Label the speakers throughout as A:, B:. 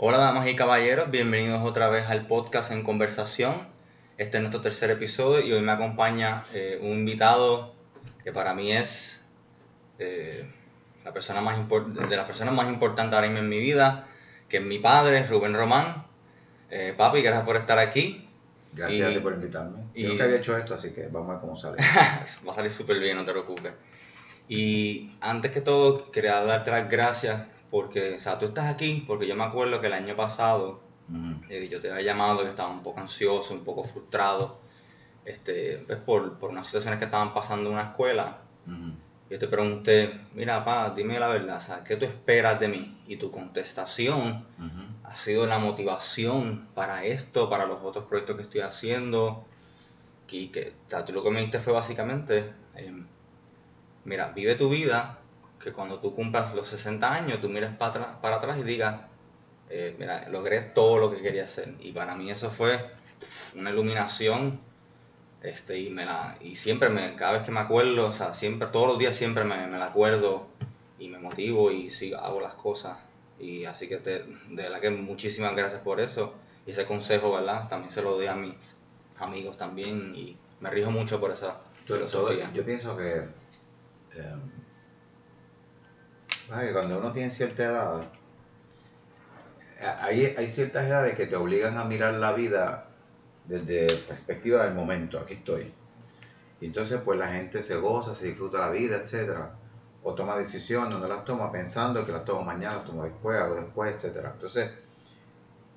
A: Hola damas y caballeros, bienvenidos otra vez al podcast en conversación. Este es nuestro tercer episodio y hoy me acompaña eh, un invitado que para mí es eh, la persona más de las personas más importantes ahora mismo en mi vida, que es mi padre, Rubén Román. Eh, papi, gracias por estar aquí.
B: Gracias a ti por invitarme. Yo nunca había hecho esto, así que vamos a ver cómo sale.
A: Va a salir súper bien, no te preocupes. Y antes que todo, quería darte las gracias porque, o sea, tú estás aquí porque yo me acuerdo que el año pasado eh, yo te había llamado que estaba un poco ansioso, un poco frustrado, este, pues, por, por unas situaciones que estaban pasando en una escuela. Yo te pregunté, mira, pa, dime la verdad, ¿sabes? ¿qué tú esperas de mí? Y tu contestación ha sido la motivación para esto, para los otros proyectos que estoy haciendo. Y que tú lo que me dijiste fue básicamente, em, mira, vive tu vida, que cuando tú cumplas los 60 años, tú mires para atrás, para atrás y digas, eh, mira, logré todo lo que quería hacer. Y para mí eso fue una iluminación. Este, y, me la, y siempre, me, cada vez que me acuerdo, o sea, siempre, todos los días siempre me, me la acuerdo y me motivo y sí, hago las cosas. Y así que te, de verdad que muchísimas gracias por eso. Y ese consejo, ¿verdad? También se lo doy a mis amigos también y me rijo mucho por esa filosofía.
B: yo pienso que eh, cuando uno tiene cierta edad, hay, hay ciertas edades que te obligan a mirar la vida desde perspectiva del momento, aquí estoy. Y entonces pues la gente se goza, se disfruta la vida, etcétera, o toma decisiones, no las toma pensando que las tomo mañana, las tomo después, o después, etcétera. Entonces,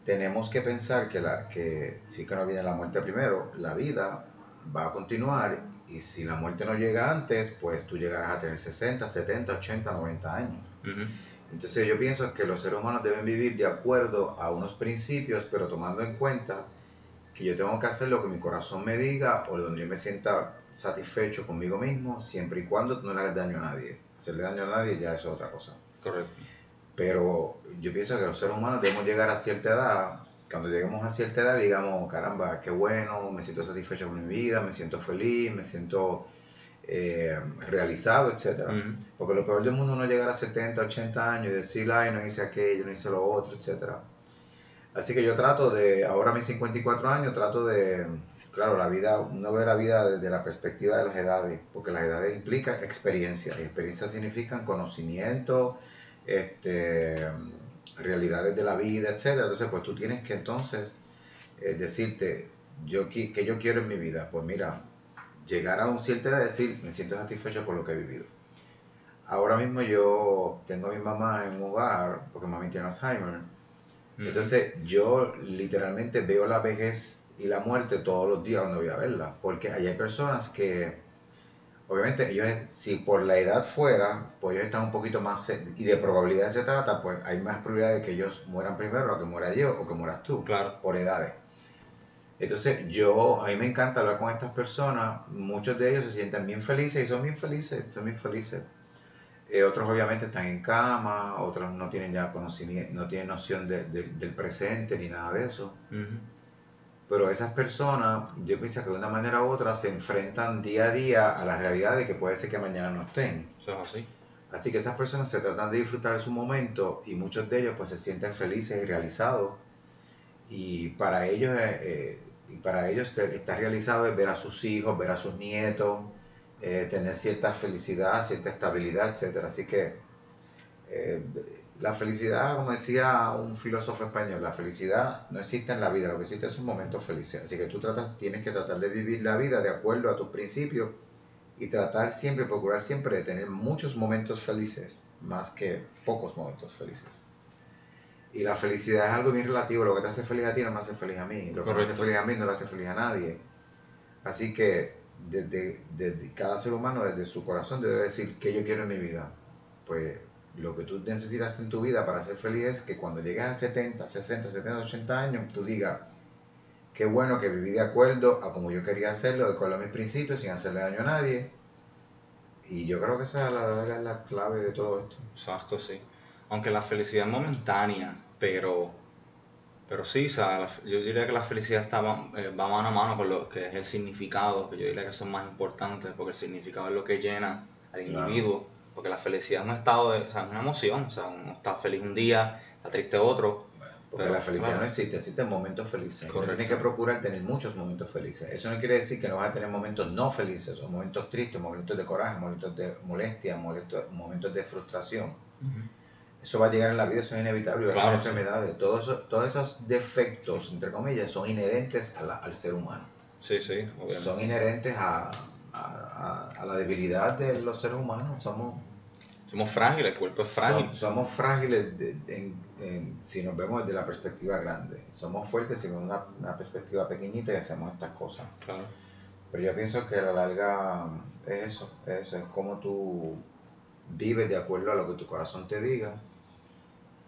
B: tenemos que pensar que, la, que sí que no viene la muerte primero, la vida va a continuar y si la muerte no llega antes, pues tú llegarás a tener 60, 70, 80, 90 años. Entonces yo pienso que los seres humanos deben vivir de acuerdo a unos principios, pero tomando en cuenta que yo tengo que hacer lo que mi corazón me diga o donde yo me sienta satisfecho conmigo mismo, siempre y cuando no le hagas daño a nadie. Hacerle daño a nadie ya es otra cosa.
A: Correcto.
B: Pero yo pienso que los seres humanos debemos llegar a cierta edad cuando lleguemos a cierta edad, digamos, caramba, qué bueno, me siento satisfecho con mi vida, me siento feliz, me siento eh, realizado, etc. Porque lo peor del mundo es no llegar a 70, 80 años y decir, ay, no hice aquello, no hice lo otro, etc. Así que yo trato de, ahora a mis 54 años, trato de, claro, la vida, uno ve la vida desde la perspectiva de las edades, porque las edades implican experiencia, y experiencia significan conocimiento, este realidades de la vida, etcétera. Entonces, pues tú tienes que entonces eh, decirte, yo que yo quiero en mi vida, pues mira, llegar a un cierto edad decir, me siento satisfecho por lo que he vivido. Ahora mismo yo tengo a mi mamá en un hogar, porque mami tiene Alzheimer. Entonces yo literalmente veo la vejez y la muerte todos los días cuando voy a verla, porque hay personas que obviamente ellos, si por la edad fuera, pues ellos están un poquito más, y de probabilidad se trata, pues hay más probabilidad de que ellos mueran primero, o que muera yo, o que mueras tú,
A: claro.
B: por edades. Entonces, yo, a mí me encanta hablar con estas personas, muchos de ellos se sienten bien felices y son bien felices, son bien felices. Eh, otros obviamente están en cama, otros no tienen ya conocimiento, no tienen noción del presente ni nada de eso. Pero esas personas, yo pienso que de una manera u otra se enfrentan día a día a la realidad de que puede ser que mañana no estén.
A: Eso es así.
B: Así que esas personas se tratan de disfrutar de su momento y muchos de ellos pues se sienten felices y realizados. Y para ellos, eh, eh, y para ellos estar realizado es ver a sus hijos, ver a sus nietos, eh, tener cierta felicidad, cierta estabilidad, etc. Así que la felicidad, como decía un filósofo español, la felicidad no existe en la vida, lo que existe es un momento feliz. Así que tú tratas, tienes que tratar de vivir la vida de acuerdo a tus principios y tratar siempre, procurar siempre de tener muchos momentos felices, más que pocos momentos felices. Y la felicidad es algo bien relativo, lo que te hace feliz a ti no me hace feliz a mí, lo que me hace feliz a mí no le hace feliz a nadie. Así que desde, desde cada ser humano, desde su corazón, debe decir qué yo quiero en mi vida. Pues lo que tú necesitas en tu vida para ser feliz es que cuando llegues a 70, 60, 70, 80 años, tú digas, qué bueno que viví de acuerdo a como yo quería hacerlo, de acuerdo a mis principios, sin hacerle daño a nadie. Y yo creo que esa es la, la clave de todo esto.
A: Exacto, sí. Aunque la felicidad es momentánea, pero, pero sí, o sea, yo diría que la felicidad está, eh, va mano a mano con lo que es el significado, que yo diría que son más importantes, porque el significado es lo que llena al individuo porque la felicidad es un estado de, o sea, una emoción, o sea, uno está feliz un día, está triste otro, pero
B: la felicidad no existe, existen momentos felices. Tienes que procurar tener muchos momentos felices. Eso no quiere decir que no vas a tener momentos no felices, o momentos tristes, momentos de coraje, momentos de molestia, momentos, de frustración. Eso va a llegar en la vida, eso es inevitable, claro, enfermedades. Todos, todos esos defectos, entre comillas, son inherentes al ser humano.
A: Sí, sí,
B: Son inherentes a, a, la debilidad de los seres humanos. Somos
A: somos frágiles, el cuerpo es frágil.
B: somos frágiles si nos vemos desde la perspectiva grande. Somos fuertes si vemos una, una perspectiva pequeñita y hacemos estas cosas. Claro. Pero yo pienso que a la larga es eso, es eso, es como tú vives de acuerdo a lo que tu corazón te diga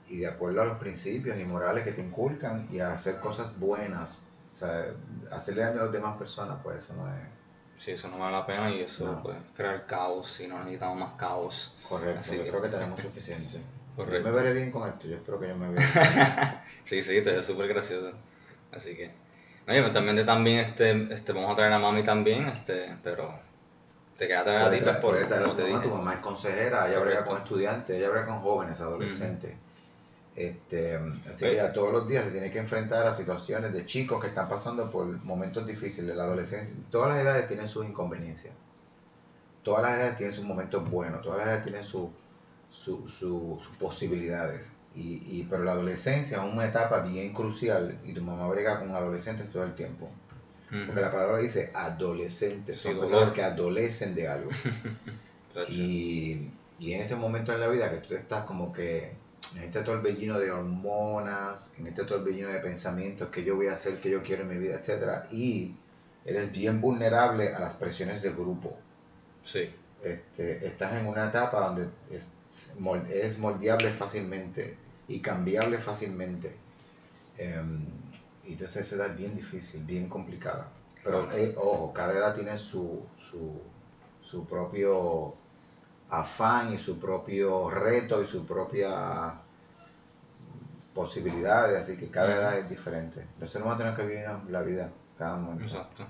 B: y de acuerdo a los principios y morales que te inculcan y a hacer cosas buenas. O sea, hacerle daño a las demás personas, pues eso no es
A: Sí, eso no vale la pena y eso puede crear caos y no necesitamos más caos.
B: Correcto, yo creo que tenemos suficiente. Correcto. Yo me veré bien con esto, yo espero que yo me vea
A: bien. sí, sí, te es súper gracioso. Así que. No, eventualmente también este, este, vamos a traer a mami también, este, pero te queda traer a ti
B: pues, por, como te dije. Tu mamá es consejera, ella brega con estudiantes, ella brega con jóvenes, adolescentes. Este, así que todos los días se tiene que enfrentar a situaciones de chicos que están pasando por momentos difíciles. La adolescencia, todas las edades tienen sus inconveniencias. Todas las edades tienen sus momentos buenos, todas las edades tienen sus posibilidades. Y, pero la adolescencia es una etapa bien crucial y tu mamá brega con adolescentes todo el tiempo. Porque la palabra dice adolescentes, son personas que adolecen de algo. y, y en ese momento en la vida que tú estás como que en este torbellino de hormonas, en este torbellino de pensamientos, que yo voy a hacer, que yo quiero en mi vida, etc. Y eres bien vulnerable a las presiones del grupo.
A: Sí.
B: Este, estás en una etapa donde es, es moldeable fácilmente y cambiable fácilmente. Um, y entonces esa edad es bien difícil, bien complicada. Pero eh, ojo, cada edad tiene su, su, su propio afán y su propio reto y su propia posibilidades, así que cada edad es diferente. Los seres humanos tenemos que vivir la vida cada momento.
A: Exacto.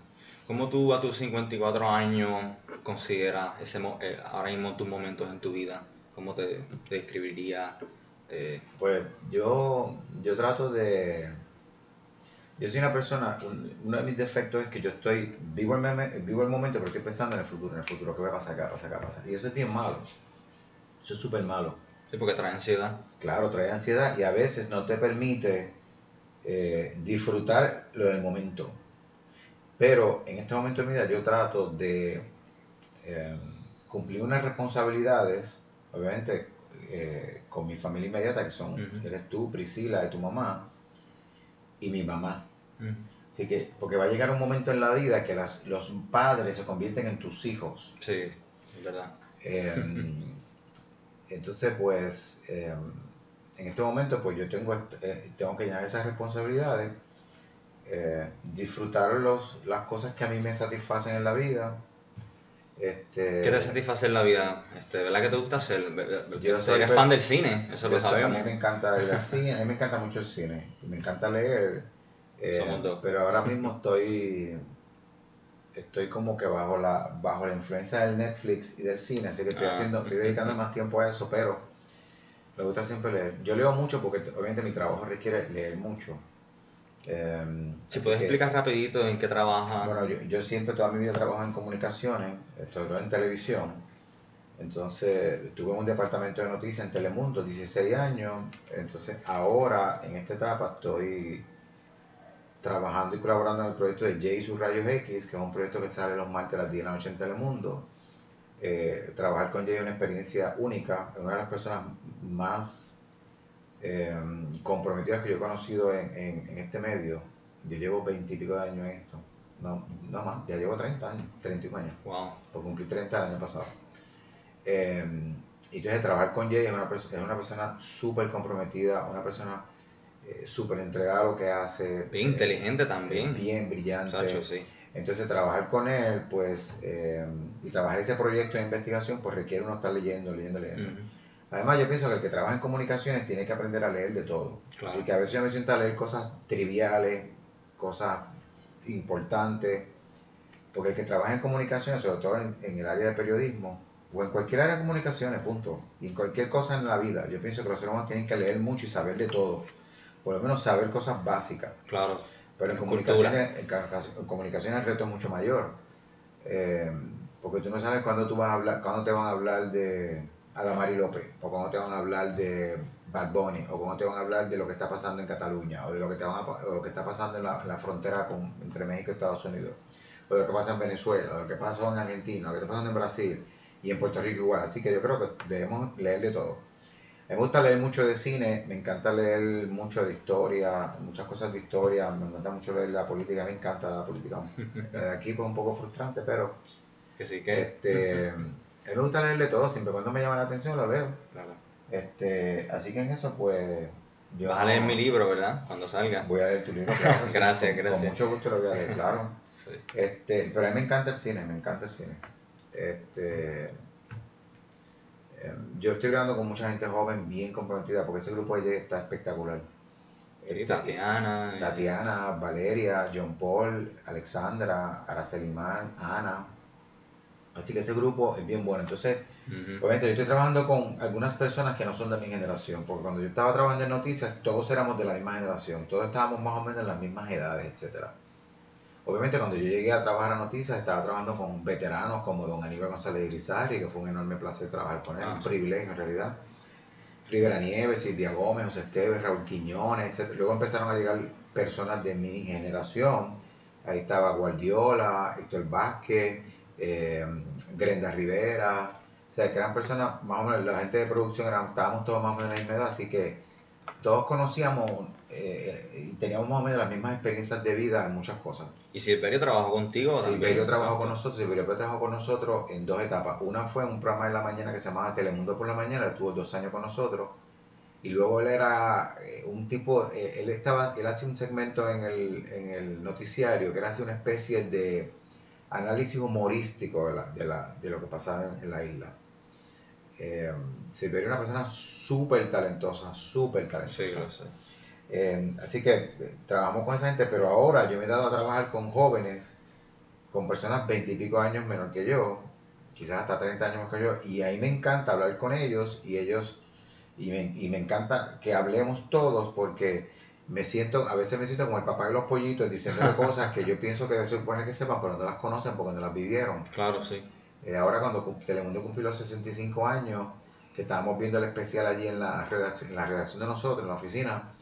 A: ¿Cómo tú a tus 54 años consideras ese, eh, ahora mismo tus momentos en tu vida? ¿Cómo te, describiría?
B: Eh? Pues yo, yo trato de... Yo soy una persona, uno de mis defectos es que yo estoy, vivo el, vivo el momento, pero estoy pensando en el futuro, en el futuro, ¿qué va a pasar acá, pasa acá, pasa? Y eso es bien malo. Eso es súper malo.
A: Sí, porque trae ansiedad.
B: Claro, trae ansiedad y a veces no te permite eh, disfrutar lo del momento. Pero en este momento de mi vida yo trato de eh, cumplir unas responsabilidades, obviamente eh, con mi familia inmediata, que son, eres tú, Priscila, y tu mamá, y mi mamá. Así que, porque va a llegar un momento en la vida que las, los padres se convierten en tus hijos.
A: Sí, es verdad.
B: Entonces, pues, em, en este momento, pues yo tengo, eh, tengo que llenar esas responsabilidades, eh, disfrutar los, las cosas que a mí me satisfacen en la vida. Este,
A: ¿Qué te satisface en la vida? Este, ¿Verdad que te gusta hacer? Yo soy eres fan del cine, eso lo sabemos.
B: a mí me encanta el cine, a mí me encanta mucho el cine, me encanta leer. Eh, pero ahora mismo estoy estoy como que bajo la bajo la influencia del Netflix y del cine, así que estoy ah, haciendo, estoy dedicando más tiempo a eso, pero me gusta siempre leer. Yo leo mucho porque obviamente mi trabajo requiere leer mucho.
A: Eh, si puedes explicar rapidito en qué trabajas.
B: Bueno, yo, yo, siempre toda mi vida trabajo en comunicaciones, estoy en televisión. Entonces, estuve en un departamento de noticias en Telemundo, 16 años. Entonces, ahora, en esta etapa, estoy trabajando y colaborando en el proyecto de J sus Rayos X, que es un proyecto que sale los martes a las 10 de la noche en Telemundo. Eh, trabajar con Jay es una experiencia única, es una de las personas más eh, comprometidas que yo he conocido en, en, este medio. Yo llevo 20 y pico de años en esto. No, no más, ya llevo 30 años, 31 años.
A: Wow.
B: Por cumplir 30 el año pasado. Eh, y entonces trabajar con Jay es una, es una persona súper comprometida, una persona eh, súper entregado a lo que hace.
A: Bien inteligente también.
B: Bien brillante. Entonces trabajar con él, pues, eh, y trabajar ese proyecto de investigación, pues requiere uno estar leyendo, leyendo, leyendo. Además, yo pienso que el que trabaja en comunicaciones tiene que aprender a leer de todo. Así que a veces yo me siento a leer cosas triviales, cosas importantes, porque el que trabaja en comunicaciones, sobre todo en, en el área de periodismo, o en cualquier área de comunicaciones, punto, y en cualquier cosa en la vida, yo pienso que los seres humanos tienen que leer mucho y saber de todo por lo menos saber cosas básicas.
A: Claro.
B: Pero en comunicaciones, en, comunicaciones el reto es mucho mayor. Eh, porque tú no sabes cuándo tú vas a hablar, cuándo te van a hablar de Adamari López, o cuándo te van a hablar de Bad Bunny, o cuándo te van a hablar de lo que está pasando en Cataluña, o de lo que, te van a, lo que está pasando en la, frontera con, entre México y Estados Unidos, o de lo que pasa en Venezuela, o de lo que pasa en Argentina, o lo que está pasando en Brasil y en Puerto Rico igual. Así que yo creo que debemos leer de todo. Me gusta leer mucho de cine, me encanta leer mucho de historia, muchas cosas de historia, me encanta mucho leer la política, me encanta la política. De aquí pues un poco frustrante, pero...
A: Que sí que...
B: Este, me gusta leer de todo, siempre cuando me llama la atención lo leo. Este, así que en eso pues...
A: Yo, Vas a leer mi libro, ¿verdad? Cuando salga.
B: Voy a leer tu libro, claro.
A: gracias, gracias.
B: Con mucho gusto lo voy a leer, claro. Este, pero a mí me encanta el cine, me encanta el cine. Este, yo estoy hablando con mucha gente joven bien comprometida porque ese grupo de está espectacular.
A: Este, Tatiana.
B: Tatiana, Valeria, John Paul, Alexandra, Aracelimán, Ana. Así que ese grupo es bien bueno. Entonces, obviamente yo estoy trabajando con algunas personas que no son de mi generación, porque cuando yo estaba trabajando en noticias, todos éramos de la misma generación, todos estábamos más o menos en las mismas edades, etcétera. Obviamente cuando yo llegué a trabajar a Noticias estaba trabajando con veteranos como don Aníbal González Grisari, que fue un enorme placer trabajar con él, un ah, privilegio en realidad. Rivera Nieves, Silvia Gómez, José Esteves, Raúl Quiñones, etc. Luego empezaron a llegar personas de mi generación. Ahí estaba Guardiola, Héctor Vázquez, eh, Grenda Rivera. O sea, que eran personas, más o menos, la gente de producción, estábamos todos más o menos en la misma edad, así que todos conocíamos eh, y teníamos más o menos las mismas experiencias de vida en muchas cosas.
A: ¿Y Silverio trabajó contigo?
B: Silverio trabajó con nosotros, Silverio trabajó con nosotros en dos etapas. Una fue un programa de la mañana que se llamaba Telemundo por la mañana, estuvo dos años con nosotros. Y luego él era eh, un tipo, eh, él estaba, él hacía un segmento en el, en el noticiario que era así una especie de análisis humorístico de, la, de, la, de lo que pasaba en, la isla. Eh, Silverio era una persona súper talentosa, súper talentosa. Sí, eh, así que eh, trabajamos con esa gente, pero ahora yo me he dado a trabajar con jóvenes, con personas veintipico años menor que yo, quizás hasta 30 años más que yo, y ahí me encanta hablar con ellos y ellos, y me, y me encanta que hablemos todos porque me siento, a veces me siento como el papá de los pollitos diciendo cosas que yo pienso que se supone que sepan, pero no las conocen porque no las vivieron.
A: Claro, sí.
B: Eh, ahora cuando Telemundo cumplió los 65 años, que estábamos viendo el especial allí en la, redacción, en la redacción de nosotros, en la oficina,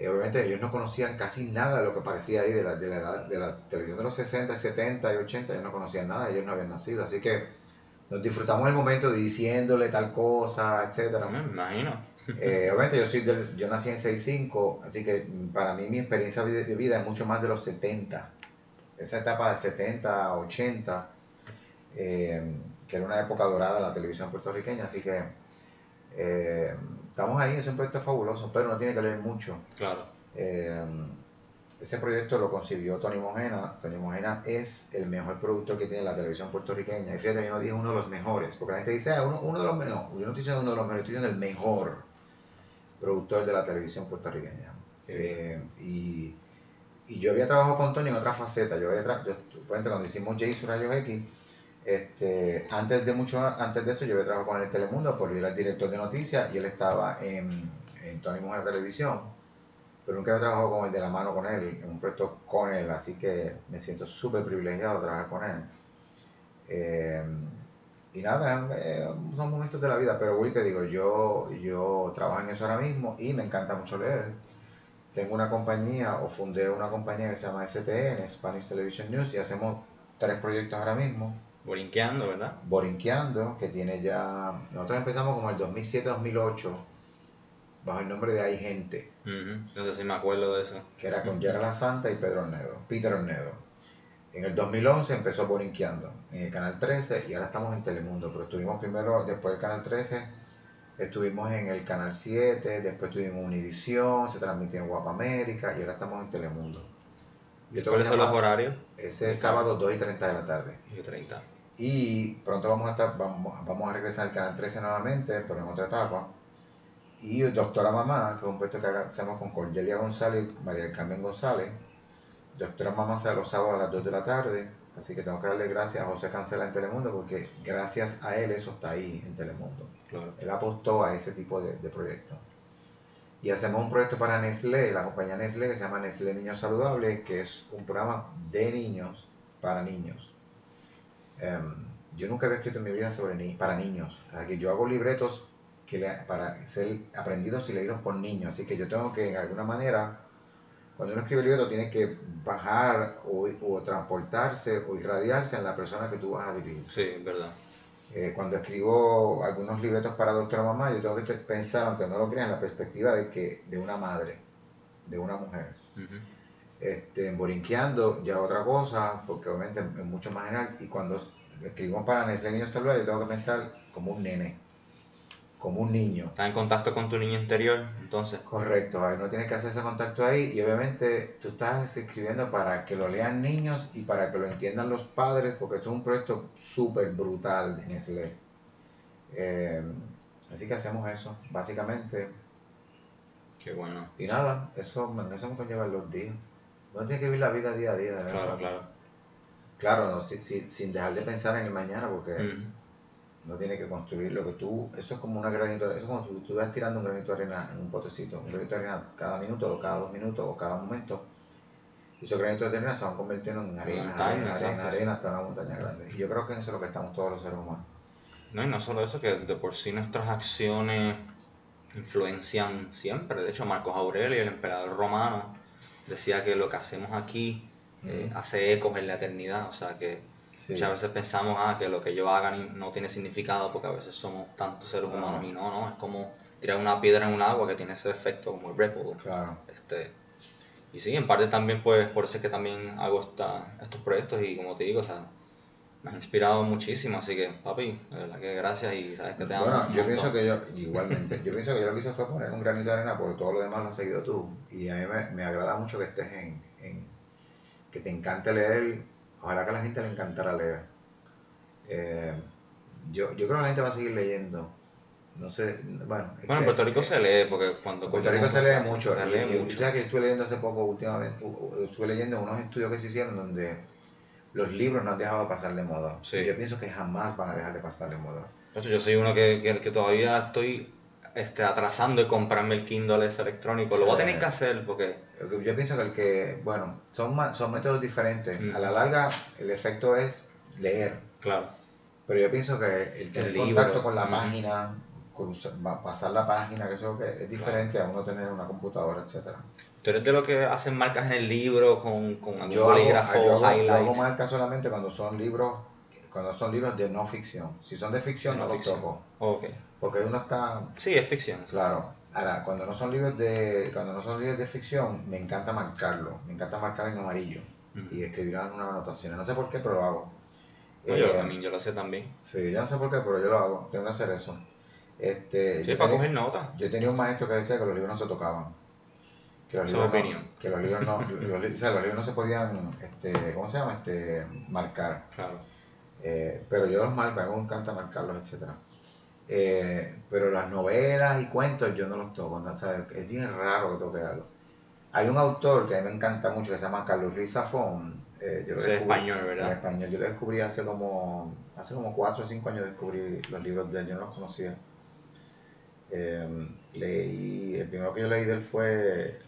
B: eh, obviamente ellos no conocían casi nada de lo que parecía ahí de la, de la, de la televisión de los 60, 70 y 80, ellos no conocían nada, ellos no habían nacido, así que nos disfrutamos el momento diciéndole tal cosa, etcétera.
A: Me imagino.
B: Eh, obviamente yo soy del, yo nací en 65, así que para mí mi experiencia de vida es mucho más de los 70. Esa etapa de 70, 80, eh, que era una época dorada de la televisión puertorriqueña, así que eh, estamos ahí, es un proyecto fabuloso, pero no tiene que leer mucho.
A: Claro.
B: Eh, ese proyecto lo concibió Tony Mojena. Tony Mojena es el mejor productor que tiene la televisión puertorriqueña. Y fíjate, yo no dije uno de los mejores, porque la gente dice, ah, uno, de los mejores. yo no estoy diciendo uno de los mejores, estoy diciendo el mejor productor de la televisión puertorriqueña. Eh, y, y, yo había trabajado con Tony en otra faceta. Yo había yo, cuando hicimos Jason Rayos X, este, antes de mucho antes de eso yo había trabajado con el Telemundo porque yo era el director de noticias y él estaba en, en Tony Mujer Televisión pero nunca había trabajado con él de la mano con él en un proyecto con él así que me siento súper privilegiado de trabajar con él. Eh, y nada eh, son momentos de la vida pero hoy te digo yo yo trabajo en eso ahora mismo y me encanta mucho leer. Tengo una compañía o fundé una compañía que se llama STN Spanish Television News y hacemos tres proyectos ahora mismo
A: Borinqueando, ¿verdad?
B: Borinqueando, que tiene ya... Nosotros empezamos como el 2007-2008, bajo el nombre de Hay Gente.
A: No sé si me acuerdo de eso.
B: Que era con Yara La Santa y Pedro Ornedo, Peter Ornedo. En el 2011 empezó Borinqueando en el Canal 13 y ahora estamos en Telemundo, pero estuvimos primero, después del Canal 13, estuvimos en el Canal 7, después tuvimos Univisión, se transmitió en Guapa América y ahora estamos en Telemundo.
A: ¿Cuáles son los horarios?
B: Ese es sábado 2 y 30 de la tarde.
A: Y 30.
B: Y pronto vamos a estar, vamos, vamos a regresar al canal 13 nuevamente, pero en otra etapa. Y Doctora Mamá, que es un proyecto que hacemos con Cordelia González y María Carmen González. Doctora Mamá será los sábados a las 2 de la tarde. Así que tengo que darle gracias a José Cancela en Telemundo porque gracias a él eso está ahí en Telemundo. Él apostó a ese tipo de, de proyectos. Y hacemos un proyecto para Nestlé, la compañía Nestlé, que se llama Nestlé Niños Saludables, que es un programa de niños para niños. Em, yo nunca había escrito en mi vida sobre ni para niños. O sea, que yo hago libretos que para ser aprendidos y leídos por niños. Así que yo tengo que, de alguna manera, cuando uno escribe el libreto, tiene que bajar o, o transportarse o irradiarse en la persona que tú vas a dirigir.
A: Sí, verdad.
B: Eh, cuando escribo algunos libretos para Doctora Mamá, yo tengo que pensar, aunque no lo crean, en la perspectiva de que de una madre, de una mujer. este, borinqueando ya otra cosa, porque obviamente es mucho más general. Y cuando escribimos para Nestlé Niño Celular, yo tengo que pensar como un nene como un niño.
A: Está en contacto con tu niño interior, entonces.
B: Correcto, no tienes que hacer ese contacto ahí y obviamente tú estás escribiendo para que lo lean niños y para que lo entiendan los padres, porque esto es un proyecto súper brutal de Nestlé. Eh, así que hacemos eso, básicamente.
A: Qué bueno.
B: Y nada, eso, eso me conlleva los días. Uno tiene que vivir la vida día a día, de
A: verdad. Claro, claro.
B: Claro, sin dejar de pensar en el mañana, porque no tiene que construir lo que tú, eso es como una granito, eso es como tú, tú vas tirando un granito de arena en un potecito, un granito de arena cada minuto o cada dos minutos o cada momento, y esos granitos de arena se van convirtiendo en arena, arena, arena, arena, hasta una montaña grande. Y yo creo que eso es lo que estamos todos los seres humanos.
A: No, y no solo eso, que de por sí nuestras acciones influencian siempre. De hecho, Marcos Aurelio, el emperador romano, decía que lo que hacemos aquí eh, hace ecos en la eternidad, o sea que Muchas veces pensamos ah, que lo que yo haga no tiene significado porque a veces somos tantos seres humanos y no, no, es como tirar una piedra en un agua que tiene ese efecto como el ripple.
B: Claro.
A: Este, y sí, en parte también pues por eso es que también hago esta, estos proyectos y como te digo, o sea, me han inspirado muchísimo, así que papi, de verdad que gracias y sabes que te amo.
B: Bueno, yo pienso que yo, igualmente, yo pienso que yo lo que hice fue poner un granito de arena porque todo lo demás lo has seguido tú y a mí me, me agrada mucho que estés en, en que te encante leer Ojalá que a la gente le encantara leer. Eh, yo, yo creo que la gente va a seguir leyendo. No sé, bueno.
A: Bueno, en Puerto Rico se lee, porque cuando.
B: En Puerto Rico se lee mucho. Se lee mucho. Ya que estuve leyendo hace poco, últimamente, estuve leyendo unos estudios que se hicieron donde los libros no han dejado de pasar de moda. Yo pienso que jamás van a dejar de pasar de moda.
A: Yo soy uno que, que, que todavía estoy este, atrasando y comprarme el Kindle ese electrónico. Lo voy a tener que hacer porque...
B: Yo pienso que el que, bueno, son, son métodos diferentes. A la larga el efecto es leer.
A: Claro.
B: Pero yo pienso que el tener contacto con la página, con, pasar la página, que eso que es diferente a uno tener una computadora, etcétera.
A: ¿Tú eres de lo que hacen marcas en el libro con, con algún
B: yo bolígrafo, hago, yo hago, yo hago marcas solamente cuando son libros cuando son libros de no ficción. Si son de ficción, no, los toco.
A: Okay.
B: Porque uno está...
A: Sí, es ficción.
B: Claro. Ahora, cuando no son libros de cuando no son libros de ficción, me encanta marcarlo. Me encanta marcar en amarillo y escribir unas anotaciones. No sé por qué, pero lo hago.
A: yo eh, también, yo lo sé también.
B: Sí, yo no sé por qué, pero yo lo hago. Tengo que hacer eso. Este,
A: sí, para coger notas.
B: Yo tenía un maestro que decía que los libros no se tocaban. Que los, libros no, que los libros no, los, o sea, los libros no se podían, este, ¿cómo se llama? Este, marcar.
A: Claro.
B: Eh, pero yo los marco, a mí me encanta marcarlos, etcétera. Eh, pero las novelas y cuentos yo no los toco, es bien raro que toque algo. Hay un autor que a mí me encanta mucho que se llama Carlos Ruiz Zafón.
A: Eh, yo lo español, ¿verdad?
B: español. Yo lo descubrí hace como, hace como 4 o 5 años descubrí los libros de él, yo no los conocía. Eh, leí, el primero que yo leí de él fue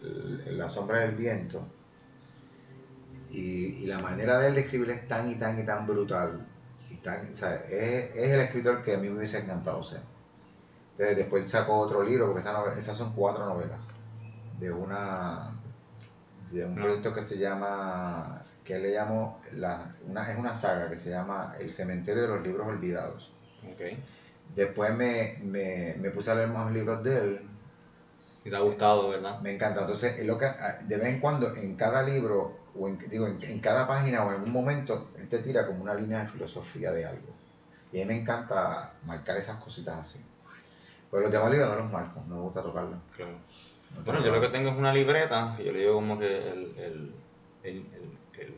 B: La sombra del viento. Y, y, la manera de él de escribir es tan y tan y tan brutal es, el escritor que a mí me hubiese encantado ser. después sacó otro libro, porque esas son cuatro novelas, de una de un proyecto que se llama, que le llamo, la, una, es una saga que se llama El cementerio de los libros olvidados. Después me, me, puse a leer más libros de él.
A: Y te ha gustado, ¿verdad?
B: Me encanta. Entonces, lo que, de vez en cuando, en cada libro o en, digo, en, cada página o en algún momento, te tira como una línea de filosofía de algo. Y a mí me encanta marcar esas cositas así. Pero los demás libros no los marco, no me gusta tocarlos.
A: Claro. bueno, yo lo que tengo es una libreta, que yo le digo como que el, el, el, el,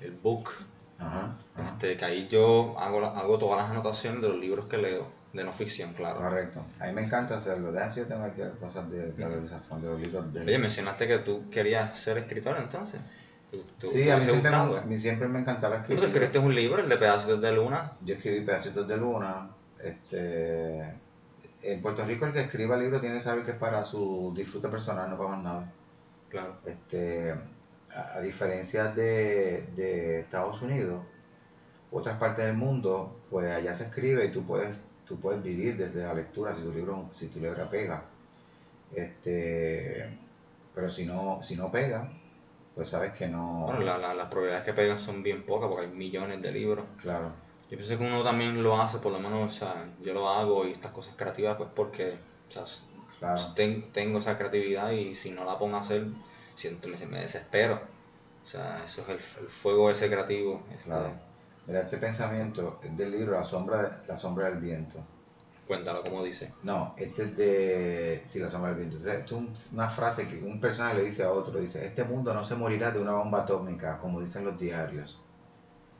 A: el book.
B: Ajá,
A: Este, que ahí yo hago, hago todas las anotaciones de los libros que leo, de no ficción, claro.
B: Correcto. A mí me encanta hacerlo. De yo tengo aquí cosas de, de, de, de los libros de...
A: Oye, mencionaste que tú querías ser escritor entonces
B: sí, a mí siempre, me, siempre me encantaba escribir.
A: ¿Tú escribiste un libro, el de Pedacitos de Luna?
B: Yo escribí Pedacitos de Luna. Este, en Puerto Rico el que escriba el libro tiene que saber que es para su disfrute personal, no para más nada.
A: Claro.
B: Este, a, a diferencia de, de Estados Unidos, otras partes del mundo, pues allá se escribe y tú puedes, tú puedes vivir desde la lectura si tu libro, si tu libro pega. Este, pero si no, si no pega, pues sabes que no.
A: Bueno, la- la- las probabilidades que pegan son bien pocas porque hay millones de libros.
B: Claro,
A: Yo pienso que uno también lo hace, por lo menos, o sea, yo lo hago y estas cosas creativas, pues porque, o sea,
B: claro.
A: ten- tengo esa creatividad y si no la pongo a hacer, siento, me, me desespero. O sea, eso es el, el fuego ese creativo. Este,
B: Claro. Mira, este pensamiento es del libro La sombra, la sombra del viento.
A: Cuéntalo como dice.
B: No, este es de. Sí, la sombra del viento. Esto es un- una frase que un personaje le dice a otro: dice, Este mundo no se morirá de una bomba atómica, como dicen los diarios.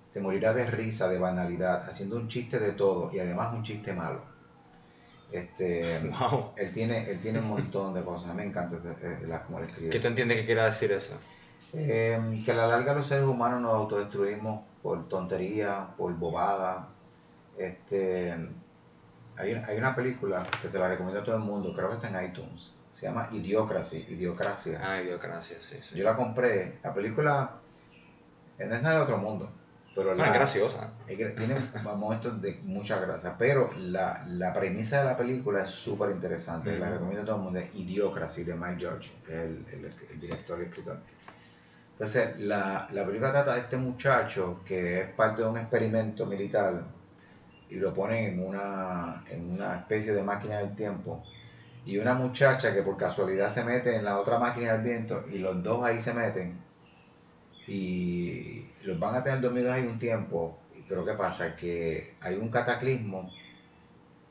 B: Se morirá de risa, de banalidad, haciendo un chiste de todo y además un chiste malo. Este,
A: Wow.
B: él, tiene, él tiene un montón de cosas. Me encanta eh, la, cómo él escribe.
A: ¿Qué tú entiendes que quiera decir eso?
B: Eh, que a la larga los seres humanos nos autodestruimos por tontería, por bobada. Este, hay, una- hay una película que se la recomiendo a todo el mundo, creo que está en iTunes. Se llama Idiocracy, Idiocracia.
A: Ah, idiocracia, sí, sí.
B: Yo la compré. La película eh, no es nada de otro mundo, pero
A: Bueno,
B: la,
A: es graciosa.
B: tiene momentos de mucha gracia, pero la, la premisa de la película es súper interesante, la
A: Ujú.
B: recomiendo a todo el mundo, es Idiocracy de Mike George, que es el, el- el director y escritor. Entonces, la, la película trata de este muchacho que es parte de un experimento militar y lo ponen en una, en una especie de máquina del tiempo. Y una muchacha que por casualidad se mete en la otra máquina del viento y los dos ahí se meten y los van a tener dormidos ahí un tiempo, pero ¿qué pasa? Que hay un cataclismo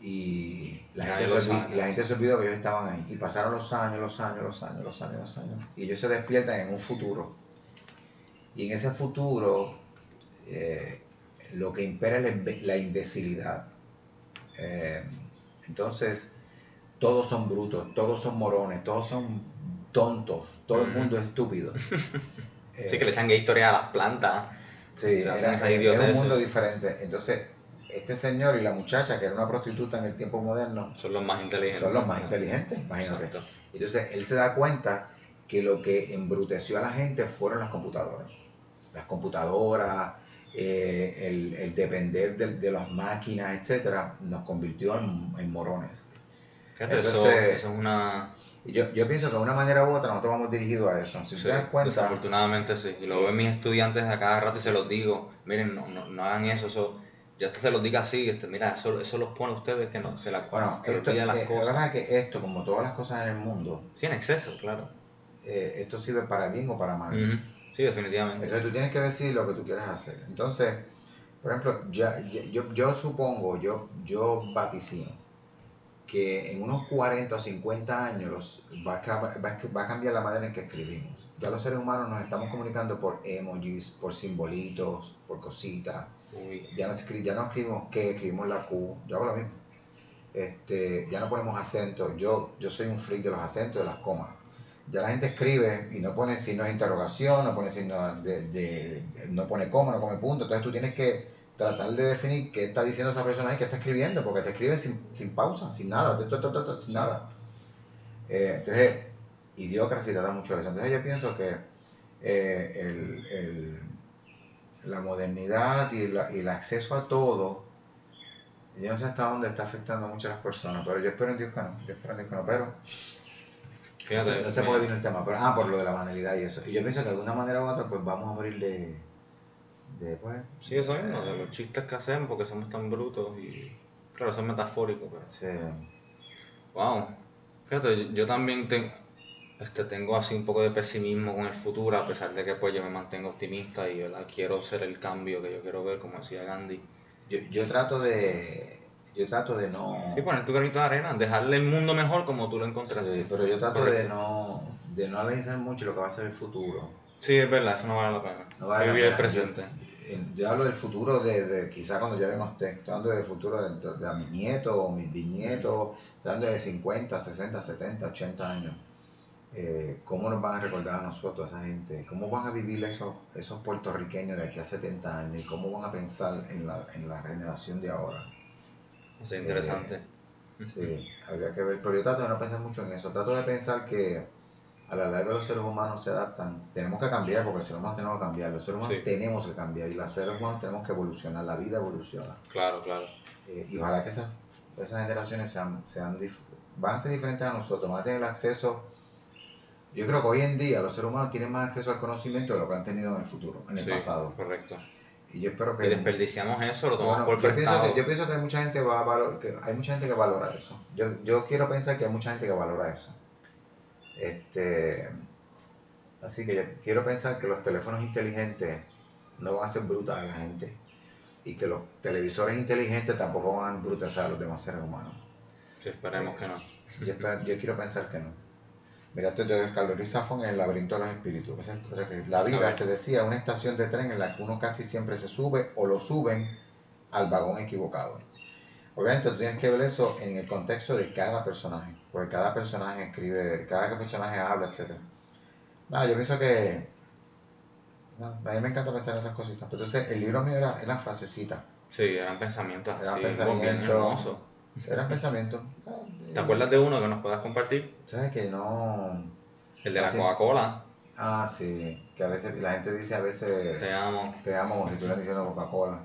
B: y la, gente se, olvi-
A: sabe.
B: y la gente se olvidó que ellos estaban ahí. Y pasaron los años, los años, los años, los años, los años. Y ellos se despiertan en un futuro. Y en ese futuro eh, lo que impera es la, imbe- la imbecilidad. Eh, entonces, todos son brutos, todos son morones, todos son tontos, todo el mundo es estúpido.
A: Sí, que le echan historia a las plantas.
B: Sí, era,
A: esas
B: era un mundo diferente. Entonces, este señor y la muchacha, que era una prostituta en el tiempo moderno,
A: Son los más inteligentes.
B: son los más inteligentes, imagínate.
A: Exacto.
B: Entonces, él se da cuenta que lo que embruteció a la gente fueron las computadoras. Las computadoras, eh, el, el depender de, de las máquinas, etcétera, nos convirtió en, en morones.
A: Fíjate, eso,
B: Entonces-
A: eso es una...
B: Yo, yo pienso que de una manera u otra nosotros vamos dirigidos a eso. Si
A: sí,
B: te das cuenta,
A: desafortunadamente sí. Y lo veo mis estudiantes a cada rato y se los digo. Miren, no, no, no hagan eso, eso... Yo hasta se los digo así, este, mira, eso, eso los pone a ustedes que no se la
B: bueno,
A: se les
B: esto,
A: olvida las
B: eh,
A: cosas.
B: es que esto, como todas las cosas en el mundo,
A: Sí, en exceso, claro.
B: eh, esto sirve para bien o para mal.
A: Ujú. Sí, definitivamente.
B: Entonces tú tienes que decir lo que tú quieres hacer. Entonces, por ejemplo, ya, ya- yo, yo supongo, yo, yo vaticino que en unos 40 o 50 años los- va, a, va a- va a cambiar la manera en que escribimos. Ya los seres humanos nos estamos comunicando por emojis, por simbolitos, por cositas. Ya no, ya no escribimos que, escribimos la Q, yo hago lo mismo. Este, ya no ponemos acentos. Yo, yo soy un freak de los acentos, de las comas. Ya la gente escribe y no pone signos de interrogación, no pone signos de, no pone coma, no pone punto. Entonces tú tienes que tratar de definir qué está diciendo esa persona y qué está escribiendo, porque te escribe sin, sin pausa, sin nada, sin nada. Eh, entonces, idiocracia trata mucho eso. Entonces yo pienso que eh, el, el- la modernidad y, la- y el acceso a todo, yo no sé hasta dónde está afectando a muchas las personas, pero yo espero en Dios que no, yo espero en Dios que no, pero
A: fíjate.
B: no sé, no sé por qué vino el tema, pero, ah, por lo de la banalidad y eso. Y yo pienso que de alguna manera u otra, pues vamos a morir de, de pues,
A: Sí, eso mismo, de los chistes que hacemos porque somos tan brutos y... Claro, eso es metafórico, pero...
B: sí,
A: Wow. Fíjate, yo, yo también tengo, este, tengo así un poco de pesimismo con el futuro, a pesar de que pues yo me mantengo optimista y ¿verdad? quiero ser el cambio que yo quiero ver, como decía Gandhi.
B: yo, yo trato de, yo trato de no,
A: Sí, poner tu granito de arena, dejarle el mundo mejor como tú lo encontraste.
B: sí, pero yo trato de no, de no analizar mucho lo que va a ser el futuro.
A: Sí, es verdad, eso no vale la pena.
B: No vale
A: Vivir el presente.
B: En- Yo hablo del futuro de, de quizá cuando ya no esté, estoy hablando del futuro de, de, a mis nietos o mis bisnietos, estoy hablando de 50, 60, 70, 80 años. Eh, ¿Cómo nos van a recordar a nosotros, a esa gente? ¿Cómo van a vivir esos, esos puertorriqueños de aquí a 70 años? ¿Y cómo van a pensar en la, en la generación de ahora?
A: Eso es interesante.
B: Sí, habría que ver. Pero yo trato de no pensar mucho en eso. Trato de pensar que a la larga los seres humanos se adaptan. Tenemos que cambiar porque los seres humanos tenemos que cambiar. Los seres humanos
A: Sí.
B: tenemos que cambiar y los seres humanos tenemos que evolucionar. La vida evoluciona.
A: Claro, claro.
B: Eh, y ojalá que esas, esas generaciones sean, sean dif- van a ser diferentes a nosotros, van a tener acceso. Yo creo que hoy en día los seres humanos tienen más acceso al conocimiento de lo que han tenido en el futuro, en el
A: Sí,
B: pasado.
A: Correcto.
B: Y yo espero que.
A: Y desperdiciamos eso, lo tomamos
B: Bueno,
A: por
B: yo, pienso
A: prestado.
B: que, yo pienso que hay mucha gente va a valor- que hay mucha gente que valora eso. Yo, yo quiero pensar que hay mucha gente que valora eso. Este, así que yo quiero pensar que los teléfonos inteligentes no van a ser brutas a la gente y que los televisores inteligentes tampoco van a embrutezar a los demás seres humanos.
A: Sí, esperemos que no.
B: Yo, espero- yo quiero pensar que no. Mira, esto es de Carlos Ruiz Zafón en El laberinto de los espíritus. La vida se decía una estación de tren en la que uno casi siempre se sube o lo suben al vagón equivocado. Obviamente tú tienes que ver eso en el contexto de cada personaje, porque cada personaje escribe, cada personaje habla, etc. Nada, yo pienso que no, a mí me encanta pensar en esas cositas. Pero entonces el libro mío era, eran frasecitas,
A: Sí, eran pensamientos
B: Eran
A: así,
B: pensamientos.
A: bien hermosos.
B: Eran pensamientos.
A: ¿Te acuerdas de uno que nos puedas compartir?
B: ¿Sabes que no?
A: El de la. Coca-Cola.
B: Ah, sí, que a veces la gente dice a veces
A: Te amo.
B: te amo como si estuvieran diciendo Coca-Cola.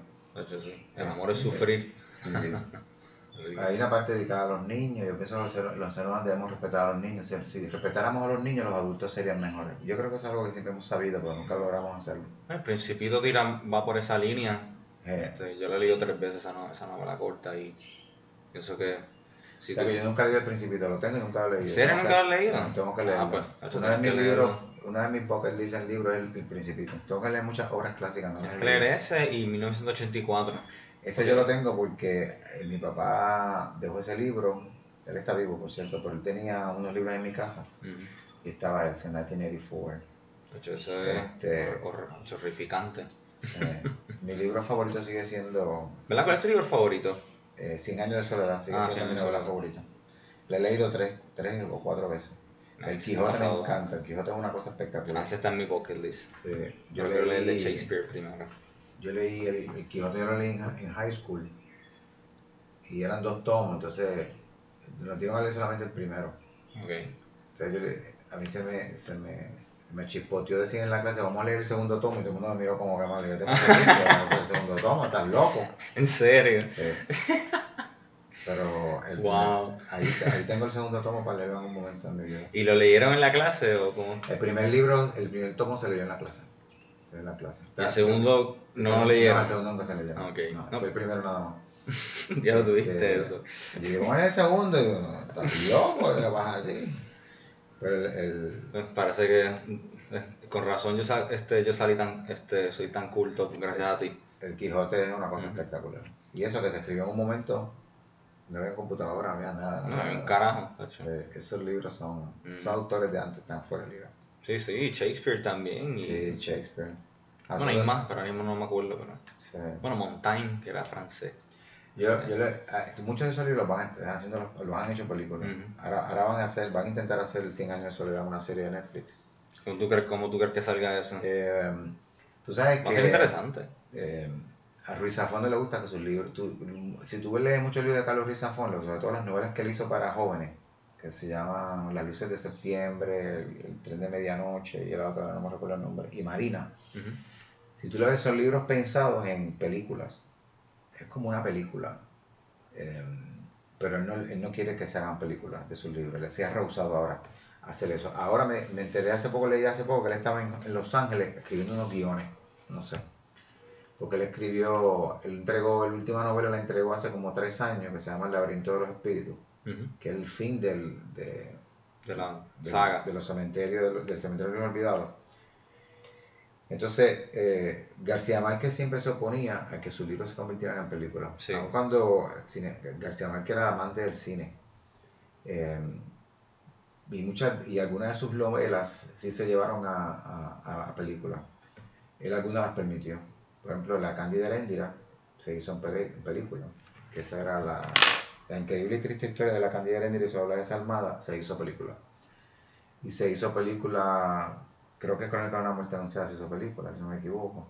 A: Sí. El amor es sufrir.
B: Sí. Hay una parte dedicada a los niños, yo pienso que los los seres humanos debemos respetar a los niños. Si, si respetáramos a los niños, los adultos serían mejores. Yo creo que es algo que siempre hemos sabido, pero nunca logramos hacerlo.
A: El Principito tira, va por esa línea.
B: Eh,
A: Este, yo la he leído tres veces esa, no- esa novela corta y pienso que si
B: o sea,
A: tú-
B: que yo nunca leído El Principito, lo tengo y nunca lo he leído.
A: ¿En serio nunca lo has leído?
B: No, tengo que
A: Ah,
B: leerlo.
A: pues, eso
B: una, de mis libros, una de mis bucket list en libros es el, El Principito. Tengo que leer muchas obras clásicas. ¿no?
A: tienes que leer ese y 1984.
B: Ese yo lo tengo porque eh, mi papá dejó ese libro, él está vivo por cierto, pero él tenía unos libros en mi casa y estaba ese 1984.
A: De hecho, eso es
B: Este-
A: hor- hor- horrificante.
B: Mi libro favorito sigue siendo
A: ¿Verdad? ¿Cuál es tu libro favorito?
B: Eh, Cien años de soledad, sigue
A: Ah,
B: siendo mi novela favorita. La he leído tres, tres o cuatro veces. el Quijote me encanta, el Quijote es una cosa
A: Ah,
B: espectacular.
A: ese está en mi bucket list.
B: Sí,
A: Yo quiero leer el de
B: leí,
A: Shakespeare primero.
B: yo leí el, el Quijote, yo lo leí en, en high school y eran dos tomos, entonces nos dieron a leer solamente el primero.
A: Ok.
B: Entonces yo le- a mí se me, se me, me chispoteó decir en la clase, vamos a leer el segundo tomo, y todo el mundo me miró como que mal, yo te pasa, vamos a hacer el segundo tomo, estás loco.
A: ¿En serio?
B: Pero el,
A: Wow.
B: ahí, ahí tengo el segundo tomo para leerlo en algún momento en mi vida.
A: ¿Y lo leyeron en la clase o cómo?
B: El primer libro, el primer tomo se leyó en la clase. Se leyó en la clase.
A: ¿Y el segundo
B: El
A: no lo leyeron?
B: No, el segundo nunca se leyó.
A: Ah, ok.
B: No,
A: No.
B: fue el primero nada más.
A: ya lo tuviste eso.
B: Digo, en el segundo, y no, estás loco, vas allí. Pero el, el-
A: Eh, Parece que eh, con razón yo, sal- este, yo salí tan, este, soy tan culto gracias a ti.
B: el Quijote es una cosa espectacular. Y eso que se escribió en un momento, no había computadora, no había nada.
A: No, hay un carajo.
B: Eh, esos libros son,
A: Mm.
B: son autores de antes, están fuera de liga.
A: Sí, sí, Shakespeare también. Y,
B: Sí, Shakespeare.
A: bueno, hay más, pero ahora mismo no me acuerdo. Pero...
B: Sí.
A: Bueno, Montaigne, que era francés.
B: Yo, yo le- a- muchos de esos libros van a- están haciendo, los, los han hecho películas. Ahora, ahora van a hacer, van a intentar hacer 100 años de soledad, una serie de Netflix.
A: ¿Cómo tú crees, cómo tú crees que salga eso?
B: Eh, tú sabes
A: Va a
B: que
A: ser interesante.
B: eh, a Ruiz Zafón le gusta que sus libros, tú- si tú lees muchos libros de Carlos Ruiz Zafón, sobre todo las novelas que él hizo para jóvenes, que se llaman Las luces de septiembre, El, el tren de medianoche y el otro, no me recuerdo el nombre, y Marina. Si tú lo ves, son libros pensados en películas. Es como una película. Eh, pero él no, él no quiere que se hagan películas de sus libros. Él se ha rehusado ahora a hacer eso. Ahora me, me enteré hace poco, leí hace poco que él estaba en, en Los Ángeles escribiendo unos guiones. No sé. Porque él escribió, él entregó, la última novela la entregó hace como tres años, que se llama El laberinto de los espíritus, que es el fin del, de,
A: De la
B: de,
A: saga.
B: de los cementerios, del, del cementerio de los olvidados. Entonces, eh, García Márquez siempre se oponía a que sus libros se convirtieran en películas.
A: Sí.
B: Aun cuando cine- García Márquez era amante del cine. Eh, y, muchas, y algunas de sus novelas sí se llevaron a, a, a películas. Él algunas las permitió. Por ejemplo, La Cándida Heréndira se hizo en, peli- en película. Que esa era la, la increíble y triste historia de La Cándida Heréndira y su habla desalmada, se hizo película. Y se hizo película, creo que con el de la Muerte Anunciada se hizo película, si no me equivoco.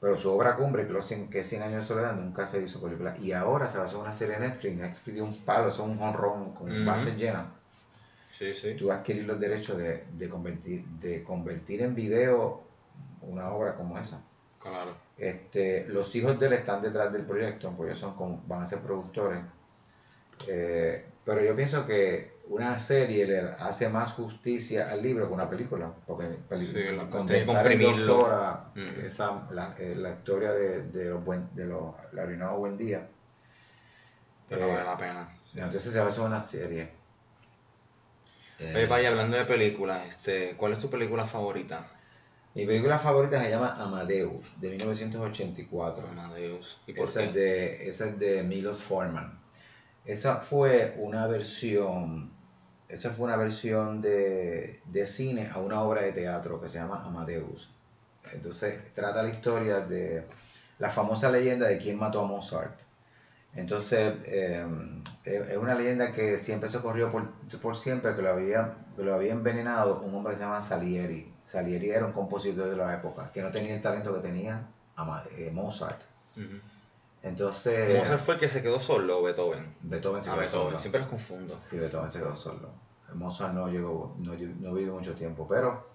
B: Pero su obra cumbre, que es 100 años de soledad, nunca se hizo película. Y ahora se va a hacer una serie de Netflix. Netflix dio un palo, es un honrón con bases llenas.
A: Sí, sí.
B: Tú adquirir los derechos de, de, convertir, de convertir en video una obra como esa.
A: Claro.
B: Este, los hijos de él están detrás del proyecto, porque ellos son como, van a ser productores. Eh, pero yo pienso que una serie le hace más justicia al libro que una película, porque película, condensar en dos horas esa, la, eh, la, historia de, de, los buen, de los la Buen Día.
A: Pero vale la pena.
B: Entonces se va a hacer una serie.
A: Oye, vaya, hablando de películas, este, ¿cuál es tu película favorita?
B: Mi película favorita se llama Amadeus, de 1984.
A: Amadeus.
B: ¿Y por esa, qué? Es de, esa es de Milos Forman. Esa fue una versión, esa fue una versión de, de, cine a una obra de teatro que se llama Amadeus. Entonces trata la historia de la famosa leyenda de quién mató a Mozart. Entonces eh, es una leyenda que siempre se corrió por, por siempre, que lo, había, que lo había envenenado un hombre que se llama Salieri. Salieri era un compositor de la época, que no tenía el talento que tenía eh, Mozart. Entonces.
A: Mozart fue el que se quedó solo, Beethoven.
B: Beethoven se ah,
A: quedó solo. Siempre los confundo.
B: Sí, Beethoven se quedó solo. Mozart no llegó, no, no vivió mucho tiempo, pero.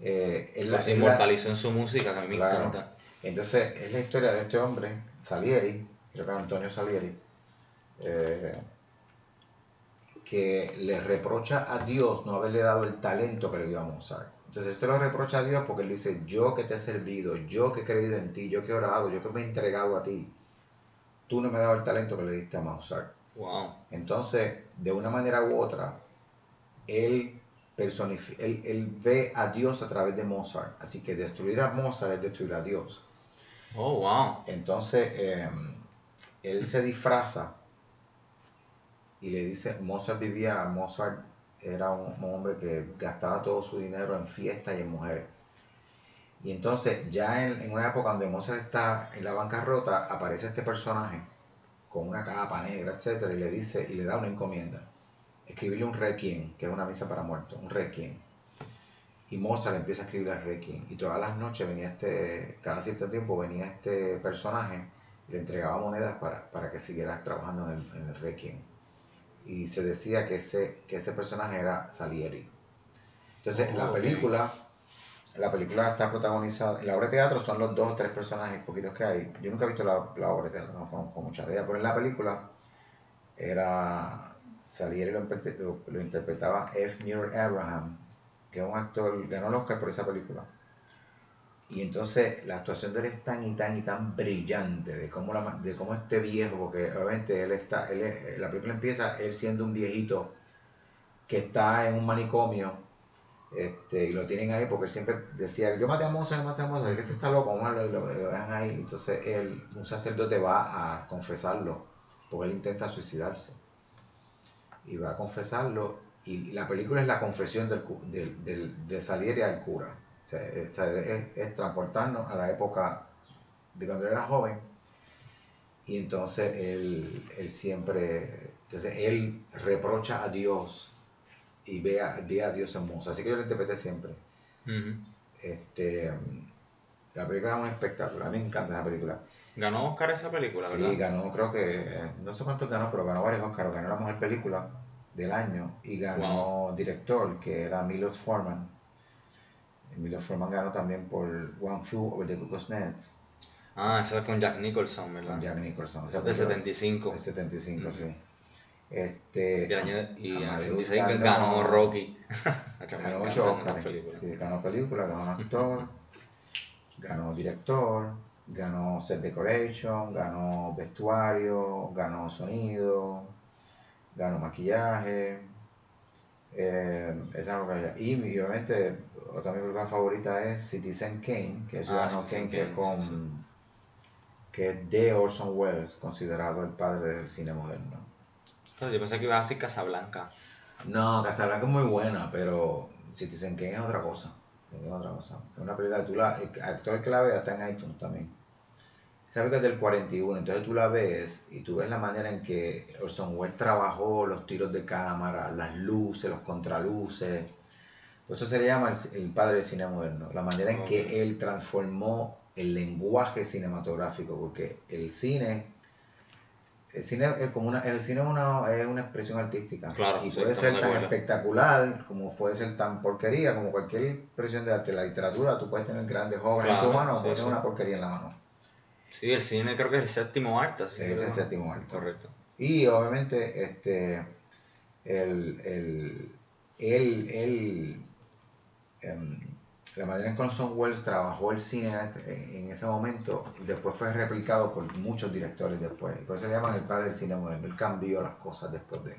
A: Eh, él, pues se inmortalizó en su música, que a mí me encanta.
B: Entonces, es la historia de este hombre, Salieri, creo que era Antonio Salieri, eh, que le reprocha a Dios no haberle dado el talento que le dio a Mozart. Entonces, se lo reprocha a Dios porque él dice: Yo que te he servido, yo que he creído en ti, yo que he orado, yo que me he entregado a ti tú no me has dado el talento que le diste a Mozart.
A: Wow.
B: Entonces, de una manera u otra, él, él, él, ve a Dios a través de Mozart. Así que destruir a Mozart es destruir a Dios.
A: Oh, wow.
B: Entonces, em, él se disfraza y le dice, Mozart vivía, Mozart era un hombre que gastaba todo su dinero en fiestas y en mujeres. Y entonces, ya en, una época donde Mozart está en la bancarrota, aparece este personaje con una capa negra, etcétera, y le dice, y le da una encomienda. Escribirle un requiem, que es una misa para muertos, un requiem. Y Mozart empieza a escribir el requiem. Y todas las noches venía este, cada cierto tiempo venía este personaje y le entregaba monedas para, que siguiera trabajando en el, en requiem. Y se decía que ese, que ese personaje era Salieri. Entonces, la película la película está protagonizada, en la obra de teatro son los dos o tres personajes poquitos que hay. Yo nunca he visto la, obra de teatro, no conozco mucha idea, pero en la película era, Salieri lo, lo, interpretaba F. Murray Abraham, que es un actor, ganó el Oscar por esa película. Y entonces la actuación de él es tan y tan y tan brillante de cómo, la, de cómo este viejo, porque obviamente él está, él la película empieza él siendo un viejito que está en un manicomio este, y lo tienen ahí porque siempre decía, yo maté a Mozart, yo maté a Mozart, este está loco, y lo, dejan ahí. Entonces él, un sacerdote va a confesarlo, porque él intenta suicidarse. Y va a confesarlo, y la película es la confesión del, del, del de Salieri al cura. O sea, es, transportarnos a la época de cuando era joven. Y entonces él, él siempre, entonces él reprocha a Dios y vea, a Dios hermoso. Así que yo lo interpreté siempre. este, la película es un espectáculo. A mí me encanta esa película.
A: ¿Ganó Oscar esa película, verdad?
B: Sí, ganó, creo que, no sé cuántos ganó, pero ganó varios Oscars. Ganó la mejor película del año y ganó director, que era Milos Forman. Milos Forman ganó también por One Flew Over the Cuckoo's Nest.
A: Ah, esa es con Jack Nicholson, ¿verdad?
B: Con Jack Nicholson.
A: Esa es de 75.
B: De 75, sí. Este,
A: y en el 76 ganó, Rocky.
B: ganó ocho ganó película, ganó actor, ganó director, ganó set decoration, ganó vestuario, ganó sonido, ganó maquillaje. Eh, esa y obviamente otra mi película favorita es Citizen Kane, que es ah, Kane, que, con, que es de Orson Welles, considerado el padre del cine moderno
A: yo pensé que iba a decir Casablanca.
B: No, Casablanca es muy buena, pero Citizen Kane es otra cosa. Es otra cosa. Es una película tú la. El actor que la vea está en iTunes también. Sabes que es del 41, entonces tú la ves y tú ves la manera en que Orson Welles trabajó los tiros de cámara, las luces, los contraluces. Por eso se le llama el, padre del cine moderno. La manera en que él transformó el lenguaje cinematográfico, porque el cine, el cine es como una, el cine es una, es una expresión artística
A: Claro,
B: y
A: sí,
B: puede
A: estamos
B: ser tan espectacular como puede ser tan porquería, como cualquier expresión de arte, la literatura, tú puedes tener grandes obras en
A: Claro,
B: tu mano, o
A: sí,
B: puedes
A: sí.
B: tener una porquería en la mano.
A: Sí, el cine creo que es el séptimo arte.
B: Es el séptimo arte.
A: Correcto.
B: Y obviamente, este, el, el, él, él, em, la manera en que Orson Welles trabajó el cine en, en ese momento, después fue replicado por muchos directores después. Por eso le llaman el padre del cine moderno. Él cambió las cosas después de.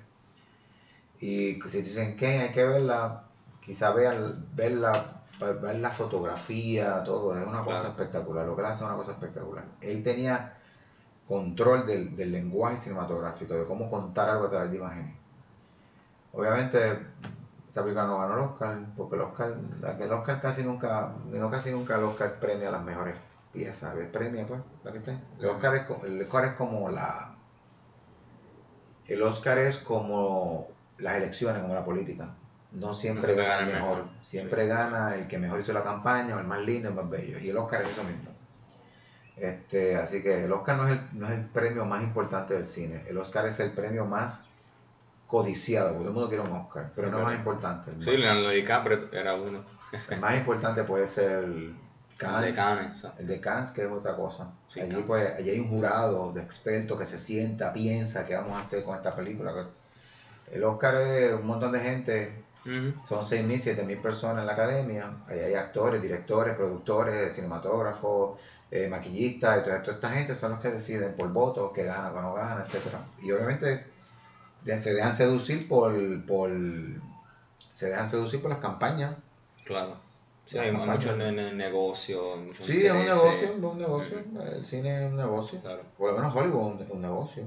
B: Y si dicen que hay que verla, quizá vean, verla, ver la fotografía, todo, es una cosa espectacular. Lo que él hace es una cosa espectacular. Él tenía control del, del lenguaje cinematográfico, de cómo contar algo a través de imágenes. Obviamente, esa película no ganó el Oscar, porque el Oscar, el Oscar casi nunca, no casi nunca el Oscar premia las mejores piezas, premia pues, la que está. El Oscar es, el Oscar es como la, el Oscar es como las elecciones, como la política. No siempre
A: siempre
B: gana el
A: el
B: mejor,
A: mejor,
B: siempre
A: sí.
B: gana el que mejor hizo la campaña, o el más lindo, el más bello. Y el Oscar es eso mismo. Este, así que el Oscar no es el, no es el premio más importante del cine. El Oscar es el premio más codiciado, porque todo el mundo quiere un Oscar, pero no es más importante. El,
A: Sí, Leonardo DiCaprio era uno.
B: el más importante puede ser el Cannes,
A: de Cannes.
B: el de Cannes, que es otra cosa.
A: Sí,
B: allí,
A: Cannes.
B: pues, allí hay un jurado de expertos que se sienta, piensa qué vamos a hacer con esta película. El Oscar es un montón de gente,
A: Ujú.
B: son 6.000, 7.000 personas en la academia. Ahí hay actores, directores, productores, cinematógrafos, eh, maquillistas. Entonces, toda esta gente son los que deciden por votos, qué gana, qué no gana, etcétera Y obviamente se dejan seducir por, por se dejan seducir por las campañas.
A: Claro. Sí, hay
B: campaña.
A: mucho ne- ne- negocio, muchos
B: Sí, es un negocio, es un negocio. El cine es un negocio.
A: Claro.
B: Por lo menos Hollywood es un, un negocio.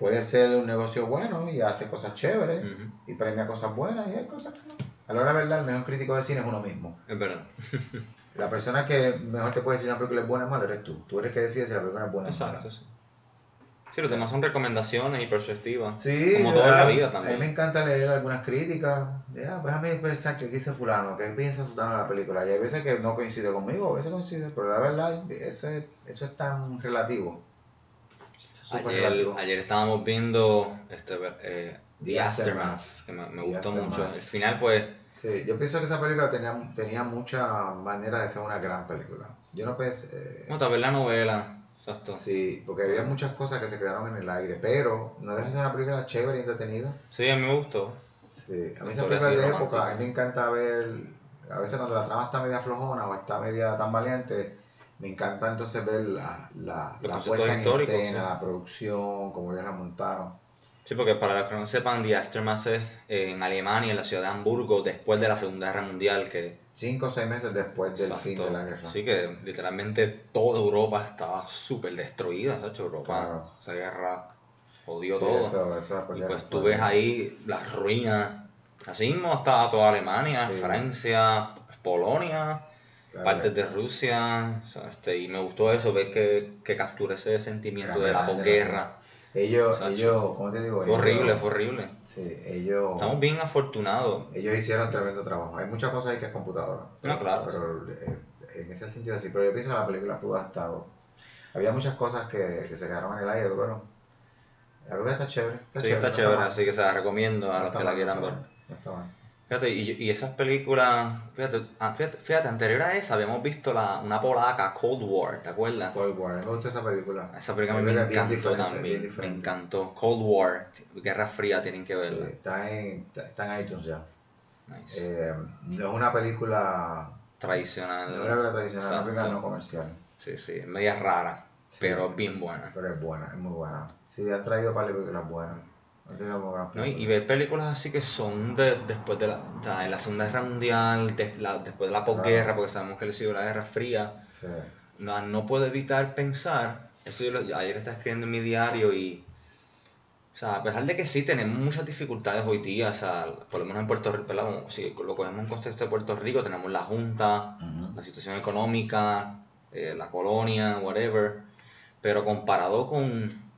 B: Puede ser un negocio bueno y hace cosas chéveres y premia cosas buenas y hay cosas que no. A la hora de verdad, el mejor crítico de cine es uno mismo.
A: Es verdad.
B: La persona que mejor te puede decir si una película es buena o mala eres tú. Tú eres que decides si la película es buena o mala.
A: Exacto, sí. Sí, los demás son recomendaciones y perspectivas.
B: Sí,
A: Como toda la
B: a-
A: vida
B: A
A: también.
B: mí me encanta leer algunas críticas. Ya, déjame pensar qué dice fulano, qué piensa fulano de la película. Y hay veces que no coincide conmigo, a veces coincide, pero la verdad, eso es, eso es tan relativo.
A: Ayer, ayer estábamos viendo este, eh,
B: The
A: The
B: Aftermath.
A: Aftermath, que me, gustó
B: Aftermath.
A: mucho. El final, pues,
B: Sí, yo pienso que esa película tenía, tenía mucha manera de ser una gran película. Yo no pensé... eh,
A: como tal vez la novela. Exacto.
B: sí, porque había muchas cosas que se quedaron en el aire, pero no deja de ser una película chévere y entretenida.
A: Sí, a mí me gustó.
B: Sí, a mí esa película de época, a mí me encanta ver, a veces cuando la trama está media flojona o está media tan valiente, me encanta entonces ver la, la, la puesta en escena,
A: sí.
B: la producción, cómo ellos la montaron.
A: Sí, porque para los que no sepan, The Aftermath es en Alemania, en la ciudad de Hamburgo, después de la Segunda Guerra Mundial, que...
B: Cinco o seis meses después del
A: exacto,
B: fin de la guerra.
A: Sí, que literalmente toda Europa estaba súper destruida, ¿sabes? Europa,
B: Claro.
A: esa guerra jodió
B: Sí,
A: todo.
B: eso- esa
A: Y pues tú ves ahí las ruinas. Así mismo estaba toda Alemania,
B: Sí.
A: Francia, Polonia,
B: Claro.
A: partes de Rusia. o sea, este, y me gustó eso, ver que, que captura ese sentimiento de la posguerra.
B: Ellos,
A: Sacho.
B: ellos, ¿cómo te digo?
A: Fue horrible, fue horrible.
B: Sí, ellos,
A: Estamos bien afortunados.
B: ellos hicieron tremendo trabajo. Hay muchas cosas ahí que es computadora.
A: No, claro.
B: Pero eh, en ese sentido sí. Pero yo pienso que la película pudo haber estado. Había muchas cosas que, que se quedaron en el aire, pero. La película está chévere. Está
A: Sí,
B: chévere,
A: está
B: no
A: chévere, así que se la recomiendo a
B: No
A: los que la
B: mal,
A: quieran
B: no
A: ver.
B: no está mal.
A: Fíjate, y, y esas películas, fíjate, ah, fíjate, fíjate, anterior a esa habíamos visto la, una polaca, Cold War, ¿te acuerdas?
B: Cold War, me gustó esa película.
A: Esa película me encantó también, me encantó. Cold War, Guerra Fría, tienen que
B: Sí,
A: verla.
B: está, en, está- en iTunes ya.
A: Nice.
B: Eh, no es una película, no
A: Tradicional.
B: es una película tradicional, es una película no comercial.
A: Sí, sí, media rara,
B: Sí.
A: pero bien buena.
B: Pero es buena, es muy buena. Sí, han traído para películas buenas.
A: ¿No? Y, ver películas así que son de, después de la, o sea, de la Segunda Guerra Mundial, de la- después de la posguerra,
B: Claro.
A: porque sabemos que le siguió la Guerra Fría.
B: Sí.
A: no, no puedo evitar pensar, eso yo lo- ayer estaba escribiendo en mi diario y, o sea, a pesar de que sí tenemos muchas dificultades hoy día, o sea, por lo menos en Puerto Rico, si lo cogemos en contexto de Puerto Rico, tenemos la Junta, la situación económica, eh, la colonia, whatever, pero comparado con,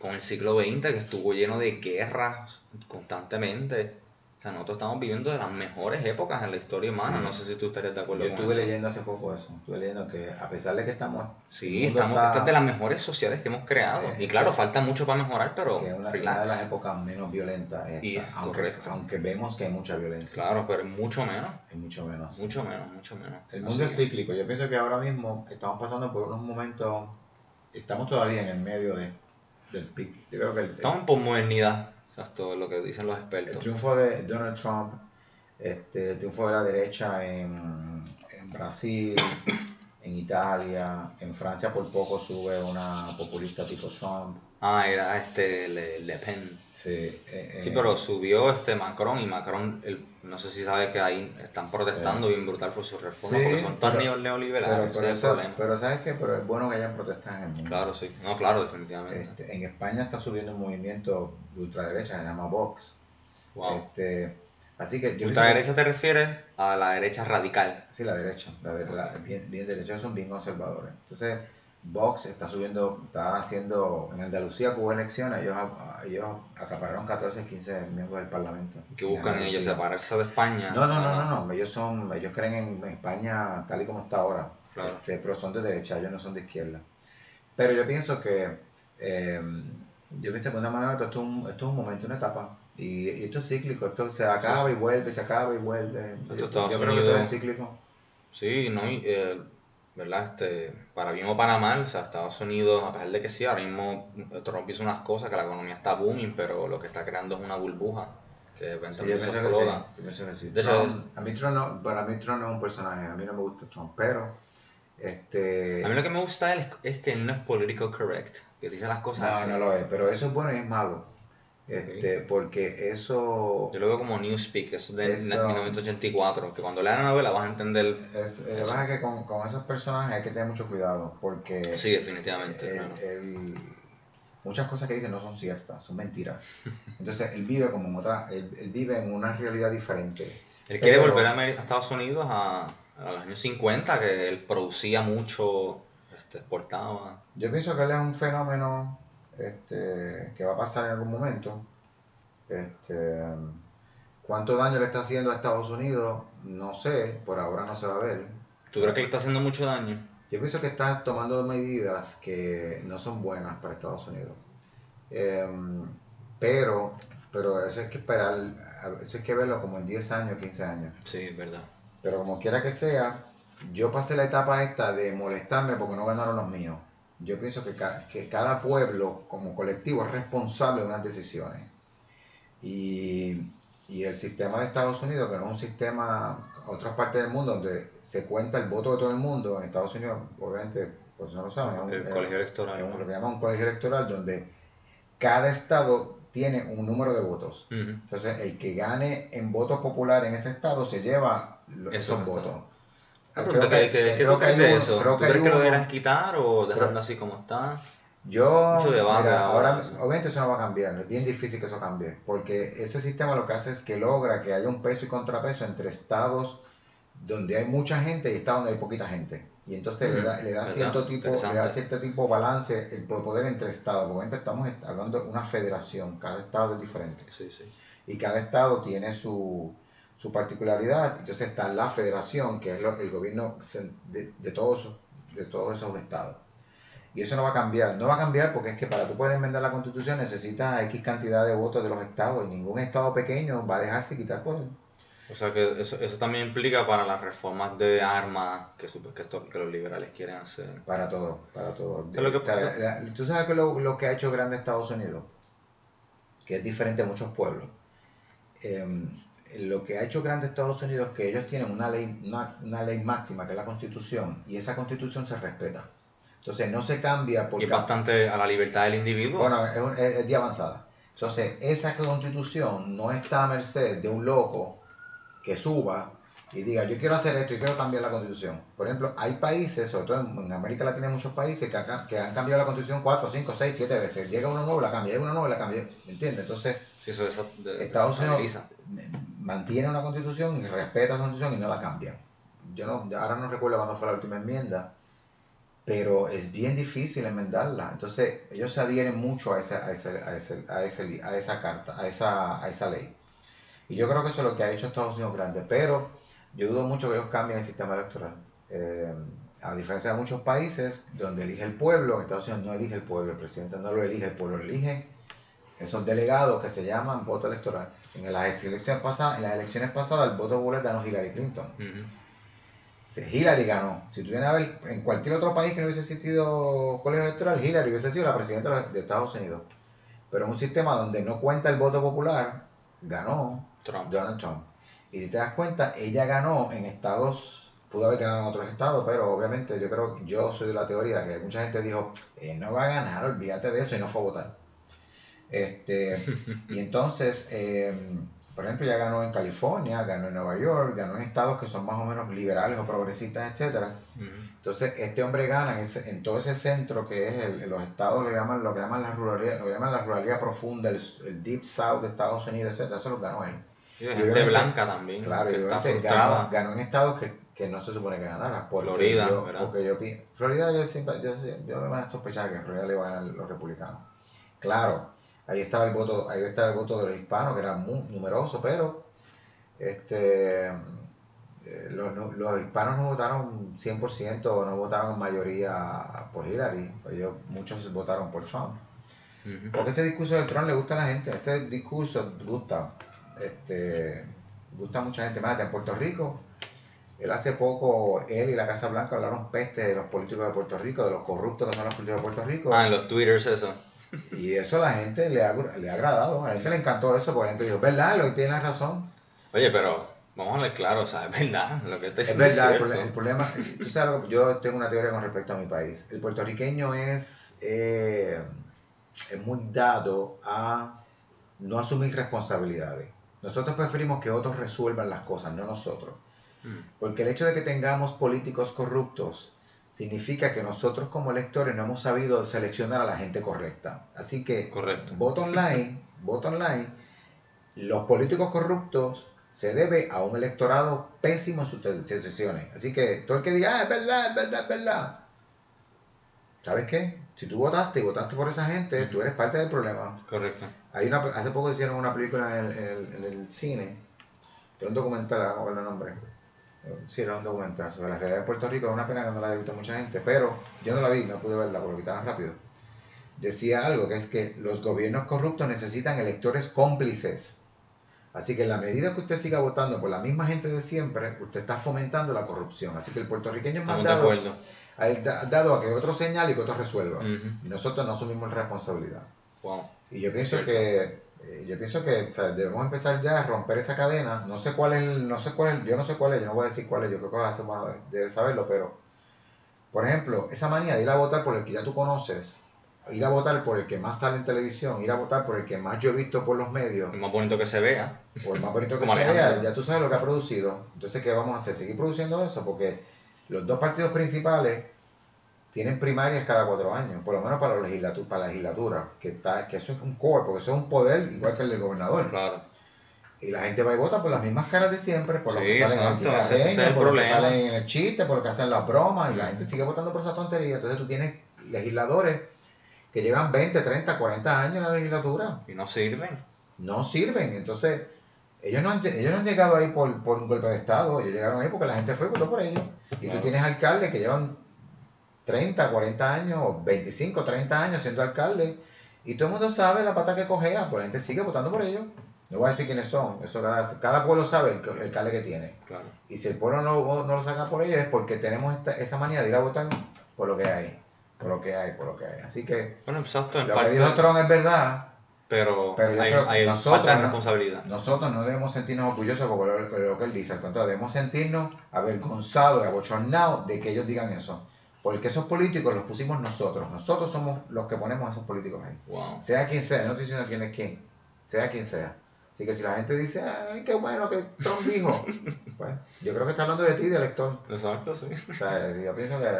A: con el siglo XX, que estuvo lleno de guerras constantemente, O sea, nosotros estamos viviendo de las mejores épocas en la historia humana. No sé si tú estarías de acuerdo
B: Yo
A: con
B: estuve
A: eso.
B: leyendo hace poco eso. Estuve leyendo que a pesar de que estamos.
A: Sí, estamos,
B: está-
A: esta es de las mejores sociedades que hemos creado.
B: Eh,
A: y claro, falta mucho para mejorar, pero
B: que es una, una
A: relax.
B: de las épocas menos violentas. esta,
A: Y-
B: aunque,
A: correcto.
B: aunque vemos que hay mucha violencia.
A: Claro, pero mucho menos.
B: Es mucho menos.
A: Mucho menos, mucho menos.
B: El
A: Así
B: mundo es
A: que-
B: cíclico. Yo pienso que ahora mismo estamos pasando por unos momentos. Estamos todavía en el medio de, del pic. Yo creo que el,
A: Estamos por modernidad. Exacto, lo que dicen los
B: el
A: expertos.
B: triunfo de Donald Trump, este, el triunfo de la derecha en, en Brasil, en Italia, en Francia por poco sube una populista tipo Trump.
A: Ah, era este Le, Le Pen.
B: Sí, eh,
A: Sí,
B: eh,
A: pero subió este Macron y Macron, el- no sé si sabes que ahí están protestando bien brutal por sus reformas
B: Sí,
A: porque son tan neoliberales.
B: pero,
A: ese
B: pero, sabes qué, pero es bueno que hayan protestas en el mundo.
A: Claro, sí. No, claro, definitivamente.
B: Este, en España está subiendo un movimiento de ultraderecha que se llama Vox.
A: wow.
B: Este, así que yo
A: ¿Ultraderecha te refieres a la derecha radical?
B: Sí, la derecha, la de- la- bien, bien derecha, son bien conservadores. Entonces, Vox está subiendo, está haciendo, en Andalucía hubo elecciones, ellos, ellos acapararon 14, 15 miembros del Parlamento. En
A: buscan ellos separarse de España.
B: No, no, no, no, no, ellos son, ellos creen en España tal y como está ahora,
A: Claro.
B: Este, pero son de derecha, ellos no son de izquierda. Pero yo pienso que, eh, yo pienso que de una manera esto es un, esto es un momento, una etapa, y, y esto es cíclico, esto se acaba y vuelve, se acaba y vuelve. Yo, yo
A: Estados
B: creo que esto
A: Unidos-
B: es cíclico.
A: Sí, no, y, eh, ¿verdad? Este, para bien o para mal, o sea, Estados Unidos, a pesar de que sí, ahora mismo Trump hizo unas cosas, que la economía está booming, pero lo que está creando es una burbuja que
B: Sí,
A: eventualmente se
B: sí.
A: exploda.
B: yo pienso que sí.
A: De hecho,
B: Trump- a mí Trump no, para mí Trump no es un personaje, a mí no me gusta Trump, pero este
A: A mí lo que me gusta es, es que él no es political correct, que dice las cosas
B: no,
A: así.
B: no lo es, pero eso es bueno y es malo. Este, porque eso
A: Yo lo veo como Newspeak, eso de
B: Eso-
A: 1984, que cuando leas la novela vas a entender.
B: es, eh, lo que pasa es que con, con esos personajes hay que tener mucho cuidado, porque
A: Sí, definitivamente.
B: él-
A: claro.
B: él- muchas cosas que dicen no son ciertas, son mentiras. Entonces él vive como en otra, él, él vive en una realidad diferente.
A: Él quiere volver a, a Estados Unidos a, a los años 50, que él producía mucho, este, exportaba.
B: Yo pienso que él es un fenómeno este, que va a pasar en algún momento. Este, ¿Cuánto daño le está haciendo a Estados Unidos? No sé, por ahora no se va a ver.
A: ¿Tú crees que le está haciendo mucho daño?
B: Yo pienso que está tomando medidas que no son buenas para Estados Unidos. Em, pero, pero eso hay que esperar, eso hay que verlo como en 10 años, 15 años.
A: Sí, es verdad.
B: Pero como quiera que sea, yo pasé la etapa esta de molestarme porque no ganaron los míos. Yo pienso que, ca- que cada pueblo como colectivo es responsable de unas decisiones. Y, y el sistema de Estados Unidos, que no es un sistema, otras partes del mundo, donde se cuenta el voto de todo el mundo, en Estados Unidos, obviamente, pues no lo saben, es un,
A: El colegio electoral.
B: es un- lo que llaman un colegio electoral, donde cada estado tiene un número de votos. Entonces, el que gane en votos populares en ese estado se lleva
A: esos votos. Ah,
B: Creo
A: pero ¿qué,
B: que- que- creo hay
A: de eso?
B: creo
A: ¿Tú
B: que hay
A: crees que lo deberán quitar o dejarlo
B: Creo-
A: así como está?
B: Yo,
A: Mucho debate
B: mira,
A: ahora.
B: ahora, obviamente eso no va a cambiar, es bien difícil que eso cambie, porque ese sistema lo que hace es que logra que haya un peso y contrapeso entre estados donde hay mucha gente y estados donde hay poquita gente. Y entonces le da, le da
A: ¿Verdad?
B: cierto tipo, le da cierto tipo de balance el poder entre estados, porque obviamente estamos hablando de una federación, cada estado es diferente.
A: Sí, sí.
B: y cada estado tiene su, su particularidad. Entonces está la federación, que es lo- el gobierno de, de todos, de todos esos estados. Y eso no va a cambiar. No va a cambiar porque es que para tú poder enmendar la constitución necesitas X cantidad de votos de los estados y ningún estado pequeño va a dejarse quitar poder.
A: O sea que eso, eso también implica para las reformas de armas que, que, esto- que los liberales quieren hacer.
B: Para todo, para todo.
A: Lo que
B: O sea,
A: pasa.
B: la- ¿Tú sabes que lo, lo que ha hecho grande Estados Unidos? Que es diferente a muchos pueblos. Em, lo que ha hecho grande Estados Unidos es que ellos tienen una ley, una, una ley máxima, que es la constitución, y esa constitución se respeta. Entonces no se cambia
A: Y
B: porque...
A: es bastante a la libertad del individuo.
B: Bueno, es, un- es- es de avanzada. Entonces, esa constitución no está a merced de un loco que suba y diga, yo quiero hacer esto y quiero cambiar la constitución. Por ejemplo, hay países, sobre todo en, América Latina hay muchos países que, acá- que han cambiado la constitución 4, 5, 6, 7 veces. Llega uno nuevo, la cambia, llega uno nuevo, la cambia. ¿Me entiendes? Entonces,
A: Sí, eso, eso de-
B: Estados Unidos. Mantiene una constitución y respeta esa constitución y no la cambia. Yo no, ahora no recuerdo cuándo fue la última enmienda, pero es bien difícil enmendarla. Entonces, ellos se adhieren mucho a esa, a ese- a ese- a esa carta, a esa, a esa ley. Y yo creo que eso es lo que ha hecho Estados Unidos grande. Pero yo dudo mucho que ellos cambien el sistema electoral. Eh, a diferencia de muchos países donde elige el pueblo, en Estados Unidos no elige el pueblo, el presidente no lo elige, el pueblo lo elige esos delegados que se llaman voto electoral. En las elecciones pasadas, en las elecciones pasadas el voto popular ganó Hillary Clinton. Si Hillary ganó. Si tú vienes a ver, en cualquier otro país que no hubiese existido colegio electoral, Hillary hubiese sido la presidenta de Estados Unidos. Pero en un sistema donde no cuenta el voto popular, ganó Donald Trump. Y si te das cuenta, ella ganó en estados, pudo haber ganado en otros estados, pero obviamente yo creo, yo soy de la teoría que mucha gente dijo, él no va a ganar, olvídate de eso y no fue a votar. Este, y entonces, eh, por ejemplo, ya ganó en California, ganó en Nueva York, ganó en estados que son más o menos liberales o progresistas, etcétera. Entonces, este hombre gana en, todo ese centro que es los estados, lo llaman, lo que llaman la ruralidad, lo llaman la ruralidad profunda, el, deep south de Estados Unidos, etcétera. Eso lo ganó él.
A: Y gente blanca también.
B: Claro, y ganó, ganó, en estados que, que, no se supone que ganara.
A: Florida,
B: Porque yo, Florida, yo siempre, yo, yo me sospechaba que en Florida le iban a ganar los republicanos. Claro, ahí estaba el voto, ahí estaba el voto de los hispanos, que era muy numeroso, pero este eh, los, los, hispanos no votaron 100%, no votaron en mayoría por Hillary, ellos, muchos votaron por Trump. Porque ese discurso de Trump le gusta a la gente, ese discurso gusta, este, gusta a mucha gente más. En Puerto Rico, él hace poco, él y la Casa Blanca hablaron peste de los políticos de Puerto Rico, de los corruptos que son los políticos de Puerto Rico.
A: Ah, en los twitters eso.
B: Y eso a la gente le ha, le ha agradado, a la gente le encantó eso, porque la gente dijo, ¿verdad? Lo que tiene razón.
A: Oye, pero vamos a ver claro, o sea, es verdad, lo que
B: estoy diciendo es verdad, el, problema, tú sabes, yo tengo una teoría con respecto a mi país. El puertorriqueño es, eh, es muy dado a no asumir responsabilidades. Nosotros preferimos que otros resuelvan las cosas, no nosotros. Mm. Porque el hecho de que tengamos políticos corruptos significa que nosotros como electores no hemos sabido seleccionar a la gente correcta. Así que,
A: Correcto.
B: voto online, voto online, los políticos corruptos se debe a un electorado pésimo en sus decisiones. Así que todo el que diga, ah, es verdad, es verdad, es verdad. ¿Sabes qué? Si tú votaste y votaste por esa gente, tú eres parte del problema.
A: Correcto.
B: Hay una, hace poco hicieron una película en el, en el, cine, de un documental, vamos a ver el nombre Sí, era un documental sobre la realidad de Puerto Rico. Es una pena que no la haya visto mucha gente, pero yo no la vi, no pude verla porque estaba rápido. Decía algo que es que los gobiernos corruptos necesitan electores cómplices. Así que en la medida que usted siga votando por la misma gente de siempre, usted está fomentando la corrupción. Así que el puertorriqueño es más dado, dado a que otro señale y que otro resuelva. Y nosotros no asumimos responsabilidad. Y yo pienso que eh, yo pienso que debemos empezar ya a romper esa cadena. No sé cuál es, no sé cuál es, yo no sé cuál es, yo no voy a decir cuál es, yo creo que hace más debe saberlo, pero por ejemplo, esa manía de ir a votar por el que ya tú conoces, ir a votar por el que más sale en televisión, ir a votar por el que más yo he visto por los medios.
A: El más bonito que se vea.
B: Por el más bonito que se vea, ya tú sabes lo que ha producido. Entonces, ¿qué vamos a hacer? Seguir produciendo eso, porque los dos partidos principales tienen primarias cada cuatro años, por lo menos para, la legislatura, para la legislatura, que, está, que eso es un core, porque eso es un poder igual que el del gobernador.
A: Claro.
B: Y la gente va y vota por las mismas caras de siempre, por lo que salen en el por lo que salen en el chiste, por lo que hacen las bromas, y la gente sigue votando por esa tontería. Entonces tú tienes legisladores que llevan 20, 30, 40 años en la legislatura.
A: Y no sirven.
B: No sirven. Entonces, ellos no han, ellos no han llegado ahí por, por un golpe de Estado, ellos llegaron ahí porque la gente fue y votó por ellos. Y tú tienes alcaldes que llevan 30, 40 años, 25, 30 años siendo alcalde, y todo el mundo sabe la pata que cogea, pues la gente sigue votando por ellos. No voy a decir quiénes son, eso cada, pueblo sabe el, alcalde que tiene. Y si el pueblo no, no, lo saca por ellos es porque tenemos esta, esta manía de ir a votar por lo que hay, por lo que hay, por lo que hay. Así que
A: bueno, exacto,
B: lo que dijo Trump es verdad,
A: pero, hay, nosotros, responsabilidad.
B: nosotros no debemos sentirnos orgullosos por lo, que él dice, al contrario, debemos sentirnos avergonzados y abochornados de que ellos digan eso. Porque esos políticos los pusimos nosotros. Nosotros somos los que ponemos a esos políticos ahí. Sea quien sea, no estoy diciendo quién es quién. Sea quien sea. Así que si la gente dice, ay, qué bueno que Trump dijo, pues yo creo que está hablando de ti, de elector.
A: Exacto, sí.
B: O sea, yo pienso que.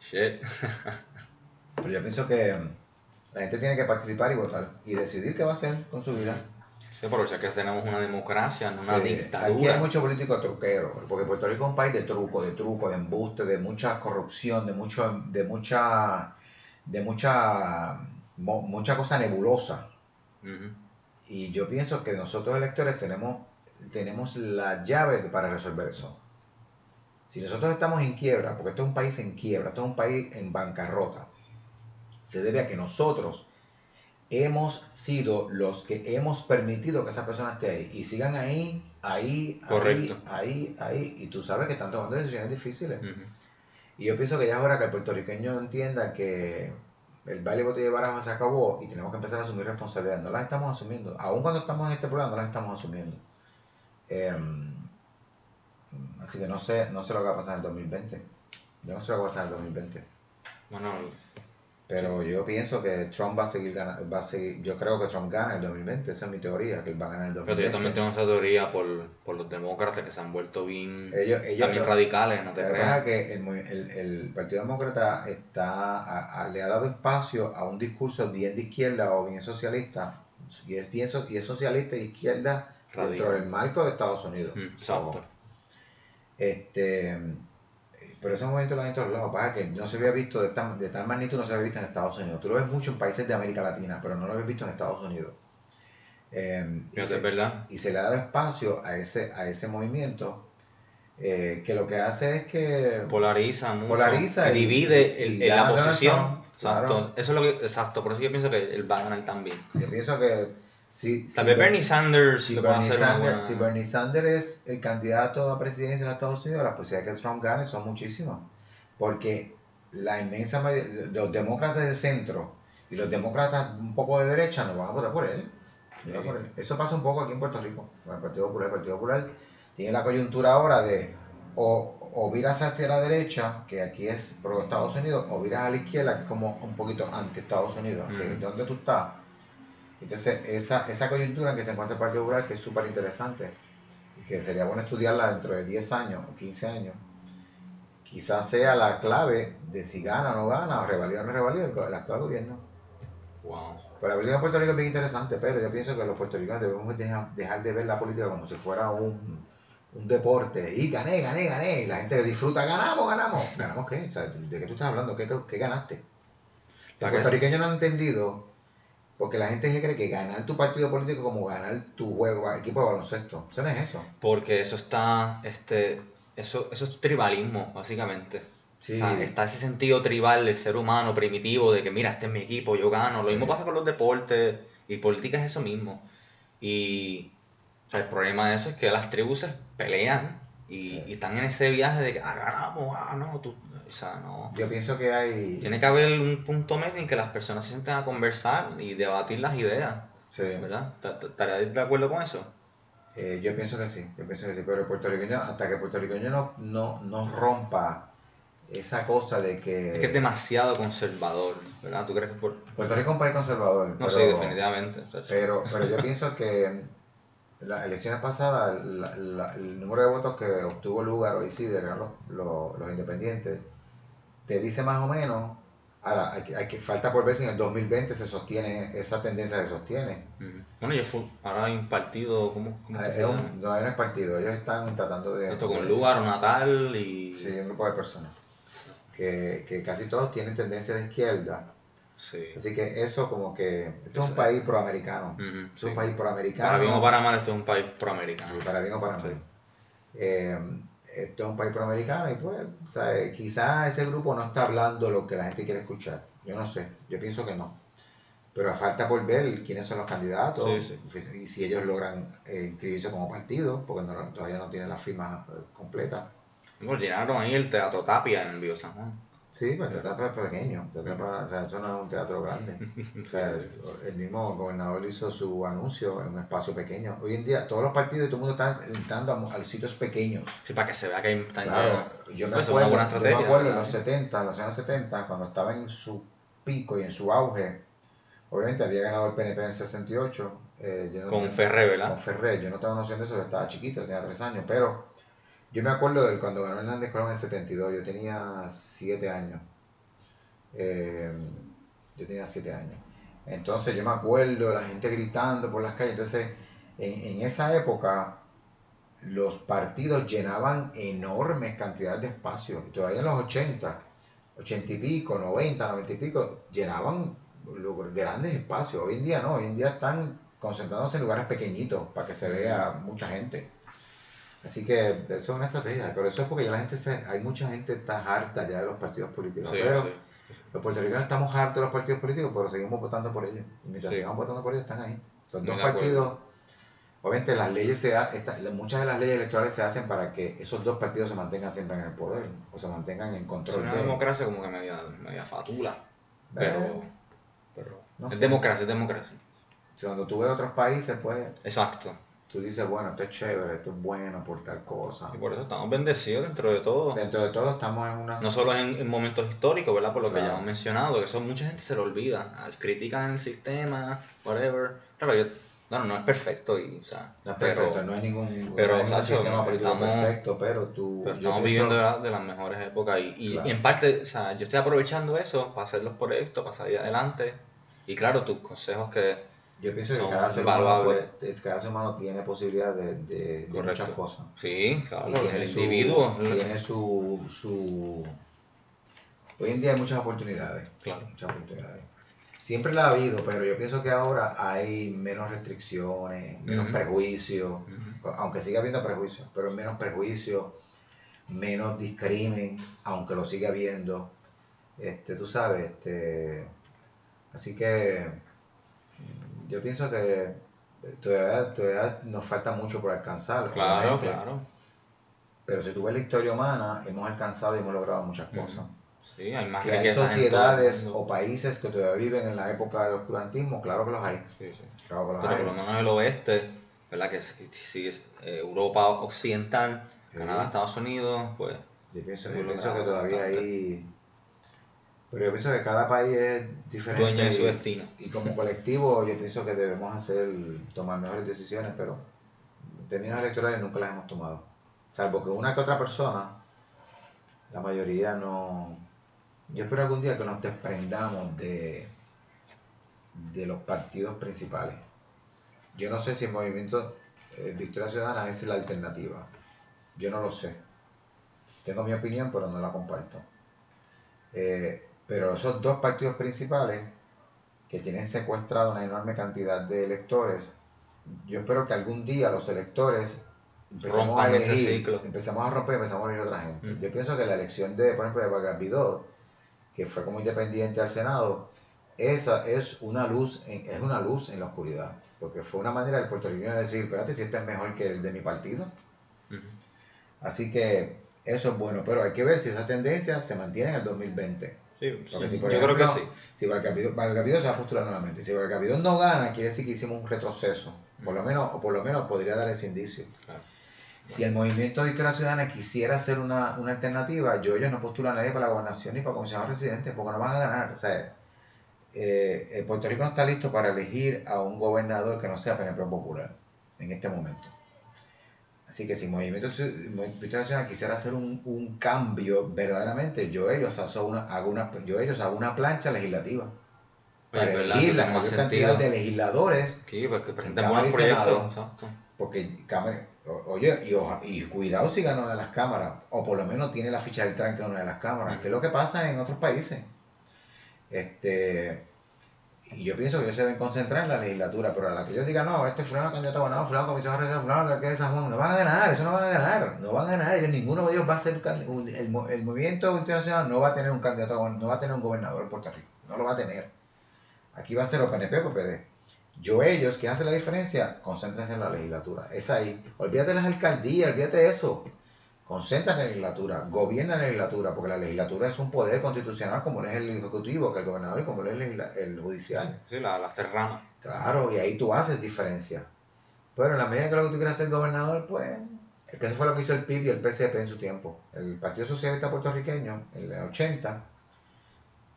A: Shit.
B: Pero yo pienso que la gente tiene que participar y votar y decidir qué va a hacer con su vida.
A: Sí, pero ya que tenemos una democracia, no una dictadura.
B: Aquí hay mucho político truquero, porque Puerto Rico es un país de truco, de truco, de embuste, de mucha corrupción, de mucho, de mucha, de mucha, mucha cosa nebulosa. y yo pienso que nosotros electores tenemos, tenemos la llave para resolver eso. Si nosotros estamos en quiebra, porque esto es un país en quiebra, esto es un país en bancarrota, se debe a que nosotros hemos sido los que hemos permitido que esa persona esté ahí y sigan ahí, ahí, ahí, ahí, ahí, y tú sabes que están tomando decisiones difíciles. Y yo pienso que ya es hora que el puertorriqueño entienda que el baile botella de barajo se acabó y tenemos que empezar a asumir responsabilidad. No las estamos asumiendo. Aún cuando estamos en este programa, no las estamos asumiendo. Em, así que no sé, no sé lo que va a pasar en el 2020. Yo no sé lo que va a pasar en el 2020. Bueno, pero yo pienso que Trump va a seguir ganando, va a seguir, yo creo que Trump gana el 2020, esa es mi teoría, que él va a ganar el 2020.
A: Pero yo también tengo esa teoría por, por los demócratas que se han vuelto bien también radicales, no te creas.
B: que el, el, el, Partido Demócrata está, le ha dado espacio a un discurso bien de izquierda o bien socialista, y es, bien, y es socialista y izquierda dentro del marco de Estados Unidos. Mm, exacto. Este pero ese momento la gente lo hablaba, para que no se había visto de, de tal magnitud, no se había visto en Estados Unidos. Tú lo ves mucho en países de América Latina, pero no lo habías visto en Estados Unidos. Eh, y, se, verdad. y se le ha dado espacio a ese, a ese movimiento eh, que lo que hace es que
A: polariza mucho, polariza y, divide la posición. Exacto, eso es lo que, exacto, por eso yo pienso que él va a ganar también.
B: Yo pienso que si,
A: Bernie Sanders
B: si Bernie Sanders, si Bernie Sanders es el candidato a presidencia en Estados Unidos, las posibilidades de que Trump gane son muchísimas. Porque la inmensa mayoría, los demócratas de centro y los demócratas un poco de derecha no van a votar por él. Eso pasa un poco aquí en Puerto Rico. El Partido Popular, el Partido Popular tiene la coyuntura ahora de o, o viras hacia la derecha, que aquí es pro Estados Unidos, o viras a la izquierda, que es como un poquito anti Estados Unidos. Así, ¿Dónde tú estás? Entonces, esa, esa coyuntura en que se encuentra el Partido Popular, que es súper interesante, que sería bueno estudiarla dentro de 10 años o 15 años, quizás sea la clave de si gana o no gana, o revalida o no revalida el, actual gobierno. Wow. Pero la política en Puerto Rico es bien interesante, pero yo pienso que los puertorriqueños debemos dejar, de ver la política como si fuera un, un deporte. Y gané, gané, gané. Y la gente disfruta, ganamos, ganamos. ¿Ganamos qué? ¿De qué tú estás hablando? ¿Qué, qué ganaste? Los puertorriqueños no han entendido porque la gente se cree que ganar tu partido político como ganar tu juego, equipo de baloncesto. Eso no es eso.
A: Porque eso está, este, eso, eso es tribalismo, básicamente. Sí. O sea, está ese sentido tribal del ser humano primitivo de que mira, este es mi equipo, yo gano. Lo mismo pasa con los deportes y política es eso mismo. Y el problema de eso es que las tribus se pelean y, y, están en ese viaje de que ah, ganamos, ah, no, tú, o sea, no.
B: Yo pienso que hay.
A: Tiene que haber un punto medio en que las personas se sienten a conversar y debatir las ideas. Sí. ¿Verdad? ¿Estarías de acuerdo con eso?
B: Eh, yo pienso que sí, yo pienso que sí, pero el puertorriqueño, hasta que el puertorriqueño no, no, no rompa esa cosa de que...
A: Es que es demasiado conservador, ¿verdad? ¿Tú crees que por...
B: Puerto Rico es un país conservador.
A: No, sí, definitivamente.
B: Pero, pero yo pienso que las elecciones pasadas, el número de votos que obtuvo lugar hoy sí, de los, los, independientes, te dice más o menos, ahora, hay que, hay que, falta por ver si en el 2020 se sostiene, esa tendencia se sostiene.
A: Bueno, ahora hay un partido, ¿cómo,
B: cómo ah, se un, no, no es partido, ellos están tratando de...
A: Esto con lugar o natal y...
B: Sí, un grupo de personas, que, que casi todos tienen tendencia de izquierda, Así que eso como que... Esto es un país proamericano. es un país proamericano.
A: Para bien o para mal, esto es un país proamericano.
B: Sí, para bien o para mal. Eh, esto es un país proamericano y pues, o quizás ese grupo no está hablando lo que la gente quiere escuchar. Yo no sé, yo pienso que no. Pero falta por ver quiénes son los candidatos y si ellos logran eh, inscribirse como partido, porque todavía no tienen las firmas eh, completas.
A: Llenaron ahí el Teatro Tapia en Bio San Juan.
B: Sí, pero el teatro es pequeño, o sea, eso no es un teatro grande. O sea, el mismo gobernador hizo su anuncio en un espacio pequeño. Hoy en día todos los partidos y todo el mundo están entrando a, los sitios pequeños.
A: Sí, para que se vea que hay claro,
B: yo me, acuerdo, yo me acuerdo en los 70, en los años 70, cuando estaba en su pico y en su auge, obviamente había ganado el PNP en el 68.
A: Eh, con Ferré, ¿verdad?
B: Con Ferré, yo no tengo noción de eso, estaba chiquito, tenía tres años, pero yo me acuerdo de cuando ganó Hernández Colón en el 72, yo tenía 7 años. Eh, yo tenía 7 años. Entonces yo me acuerdo la gente gritando por las calles. Entonces, en, esa época, los partidos llenaban enormes cantidades de espacio. Todavía en los 80, 80 y pico, 90, 90 y pico, llenaban grandes espacios. Hoy en día no, hoy en día están concentrándose en lugares pequeñitos para que se vea mucha gente. Así que eso es una estrategia, pero eso es porque ya la gente se, hay mucha gente está harta ya de los partidos políticos. pero los puertorriqueños estamos hartos de los partidos políticos, pero seguimos votando por ellos. Y mientras sigamos votando por ellos, están ahí. Son dos partidos. Obviamente las leyes se muchas de las leyes electorales se hacen para que esos dos partidos se mantengan siempre en el poder o se mantengan en control.
A: Es una democracia como que media, media fatula, pero, pero es democracia, es democracia.
B: Si cuando tú ves otros países, pues...
A: Exacto
B: tú dices, bueno, esto es chévere, esto es bueno por tal cosa.
A: Y por eso estamos bendecidos dentro de todo.
B: Dentro de todo estamos en una...
A: No solo en, momentos históricos, ¿verdad? Por lo que ya hemos mencionado, que eso mucha gente se lo olvida. Critican el sistema, whatever. Claro, yo, no, no es perfecto y, o sea...
B: No es perfecto, no hay ningún,
A: pero,
B: sistema estamos, perfecto, pero tú...
A: Pero estamos viviendo de las mejores épocas y, y, y en parte, o sea, yo estoy aprovechando eso para hacer los proyectos, para salir adelante. Y claro, tus consejos que
B: yo pienso que cada ser, humano, cada ser, humano, tiene posibilidad de, de, muchas cosas.
A: Sí, claro, el individuo.
B: Tiene su, su... Hoy en día hay muchas oportunidades.
A: Claro.
B: Muchas oportunidades. Siempre la ha habido, pero yo pienso que ahora hay menos restricciones, menos prejuicios, aunque siga habiendo prejuicios, pero menos prejuicios, menos discrimen, aunque lo siga habiendo. Este, tú sabes, este, así que yo pienso que todavía, nos falta mucho por alcanzar.
A: Claro, claro.
B: Pero si tú ves la historia humana, hemos alcanzado y hemos logrado muchas cosas.
A: Sí, hay más
B: que hay sociedades o países que todavía viven en la época del oscurantismo, claro que los hay.
A: Sí, sí. Claro que los Pero por lo menos en el oeste, ¿verdad? Que si es eh, Europa occidental, Canadá, Estados Unidos, pues...
B: Yo pienso, yo pienso que todavía hay pero yo pienso que cada país es diferente.
A: Dueño de su destino.
B: Y como colectivo yo pienso que debemos hacer, tomar mejores decisiones, pero en términos electorales nunca las hemos tomado. Salvo que una que otra persona, la mayoría no... Yo espero algún día que nos desprendamos de, de los partidos principales. Yo no sé si el movimiento eh, Victoria Ciudadana es la alternativa. Yo no lo sé. Tengo mi opinión, pero no la comparto. Eh, pero esos dos partidos principales que tienen secuestrado una enorme cantidad de electores, yo espero que algún día los electores empezamos a elegir, empezamos a romper, empezamos a elegir otra gente. Mm. Yo pienso que la elección de, por ejemplo, de Vidot, que fue como independiente al Senado, esa es una luz, en, es una luz en la oscuridad, porque fue una manera del puertorriqueño de decir, espérate, si este es mejor que el de mi partido. Así que eso es bueno, pero hay que ver si esa tendencia se mantiene en el 2020
A: yo creo que sí.
B: Si Valcapidón se va a postular nuevamente. Si Valcapidón no gana, quiere decir que hicimos un retroceso. Por lo menos, o por lo menos podría dar ese indicio. Si el movimiento de Victoria Ciudadana quisiera hacer una, alternativa, yo ellos no postulan a nadie para la gobernación ni para comisionados residentes porque no van a ganar. O sea, eh, Puerto Rico no está listo para elegir a un gobernador que no sea PNP popular en este momento. Así que si Movimiento Nacional quisiera hacer un, un, cambio verdaderamente, yo ellos hago una, hago una, yo ellos hago una plancha legislativa para elegir la mayor cantidad de legisladores
A: sí, porque pues presenten buenos proyectos.
B: Porque oye, y, y, cuidado si gana una de las cámaras, o por lo menos tiene la ficha del tranque en una de las cámaras, que es lo que pasa en otros países. Este y yo pienso que ellos se deben concentrar en la legislatura, pero a la que ellos digan, no, este fulano candidato ganado, fulano comisión de fulano que es San Juan, no van a ganar, eso no van a ganar, no van a ganar, ellos, ninguno de ellos va a ser, el, el, movimiento internacional no va a tener un candidato, no va a tener un gobernador en Puerto Rico, no lo va a tener. Aquí va a ser o PNP o PPD. Yo ellos, ¿quién hace la diferencia? Concéntrense en la legislatura, es ahí. Olvídate de las alcaldías, olvídate de eso concentra en la legislatura, gobierna en la legislatura, porque la legislatura es un poder constitucional como lo es el ejecutivo, que el gobernador y como lo es el, judicial.
A: Sí, la, las tres ramas.
B: Claro, y ahí tú haces diferencia. Pero en la medida que lo que tú quieras ser gobernador, pues, es que eso fue lo que hizo el PIB y el PCP en su tiempo. El Partido Socialista Puertorriqueño, en el 80,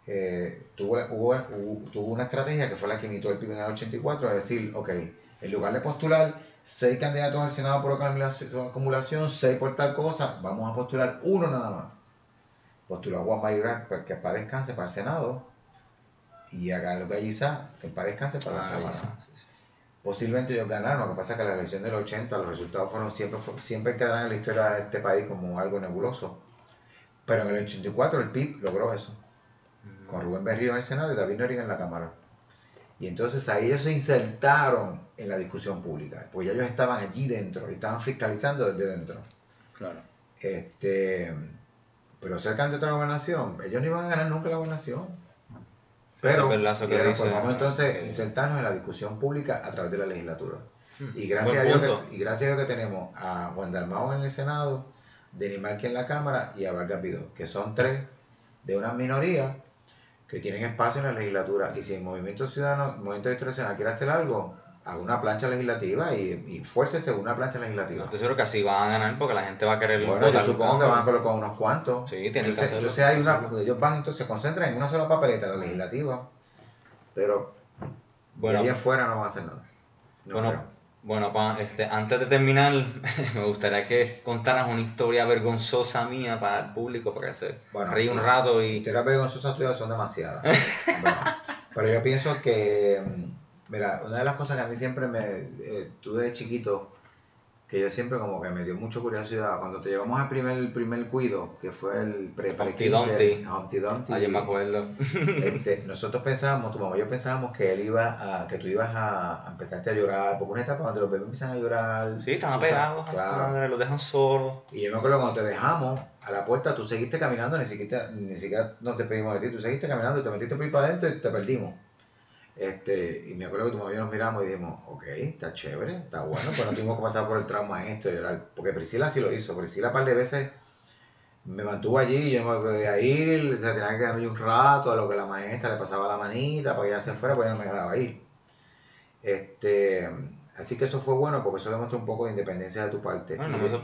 B: eh, tuvo, tuvo una estrategia que fue la que imitó el PIB en el 84, es decir, ok, en lugar de postular seis candidatos al Senado por acumulación, seis por tal cosa, vamos a postular uno nada más. Postuló a Juan Mayor que para descanse para el Senado y haga lo que allí está, que para descanse para la ah, Cámara. Posiblemente ellos ganaron, lo que pasa es que la elección del 80 los resultados fueron siempre, siempre quedarán en la historia de este país como algo nebuloso. Pero en el 84 el PIB logró eso, con Rubén Berrío en el Senado y David Noriega en la Cámara. Y entonces ahí ellos se insertaron en la discusión pública, porque ya ellos estaban allí dentro y estaban fiscalizando desde dentro.
A: Claro.
B: Este, pero ser candidato a la gobernación, ellos no iban a ganar nunca la gobernación. Pero, dijeron,
A: dice,
B: pues vamos entonces
A: que-
B: a insertarnos en la discusión pública a través de la legislatura.
A: Hmm,
B: Y gracias, a Dios que, y gracias a Dios que tenemos a Juan Dalmau en el Senado, Denis Marque en la Cámara y a Vargas Vidó, que son tres de una minoría que tienen espacio en la legislatura. Y si el Movimiento Ciudadano, el Movimiento Distorsional quiere hacer algo, haga una plancha legislativa y, y fuércese una plancha
A: No
B: legislativa.
A: estoy seguro que así van a ganar porque la gente va a querer
B: Bueno, yo supongo que van a colocar unos cuantos.
A: Sí, tienen que
B: entonces,
A: hacerlo.
B: entonces hay una, ellos van, entonces se concentran en una sola papeleta, la legislativa, pero
A: Bueno,
B: de ahí afuera no van a hacer nada. No
A: Bueno,
B: creo.
A: Bueno pa, este, antes de terminar, me gustaría que contaras una historia vergonzosa mía para el público, para que se
B: Bueno,
A: ríe un rato y...
B: Historias vergonzosas tuyas son demasiadas. Bueno, pero yo pienso que, mm, mira, una de las cosas que a mí siempre me eh, tuve de chiquito, que yo siempre como que me dio mucha curiosidad, cuando te llevamos al primer, el primer cuido, que fue el pre pre
A: Humpty Dumpty.
B: Humpty Dumpty,
A: Ah, yo me acuerdo.
B: este, nosotros pensábamos, tu mamá y yo pensábamos que él iba a, que tú ibas a, a empezarte a llorar, porque una etapa donde los bebés empiezan a llorar.
A: Sí, están apegados,
B: Claro.
A: los dejan solos.
B: Y yo me acuerdo cuando te dejamos a la puerta, tú seguiste caminando, ni siquiera, ni siquiera nos despedimos de ti, tú seguiste caminando y te metiste por ahí para adentro y te perdimos. Este, y me acuerdo que tu mamá y yo nos miramos y dijimos, ok, está chévere, está bueno, pues no tuvimos que pasar por el trauma esto llorar. Porque Priscila sí lo hizo, Priscila un par de veces me mantuvo allí y yo no me podía ir, o sea, tenía que quedarme un rato a lo que la maestra le pasaba la manita para que ella se fuera, pues ella no me dejaba ir. Este, así que eso fue bueno porque eso demuestra un poco de independencia de tu parte.
A: Bueno,
B: Y-
A: eso-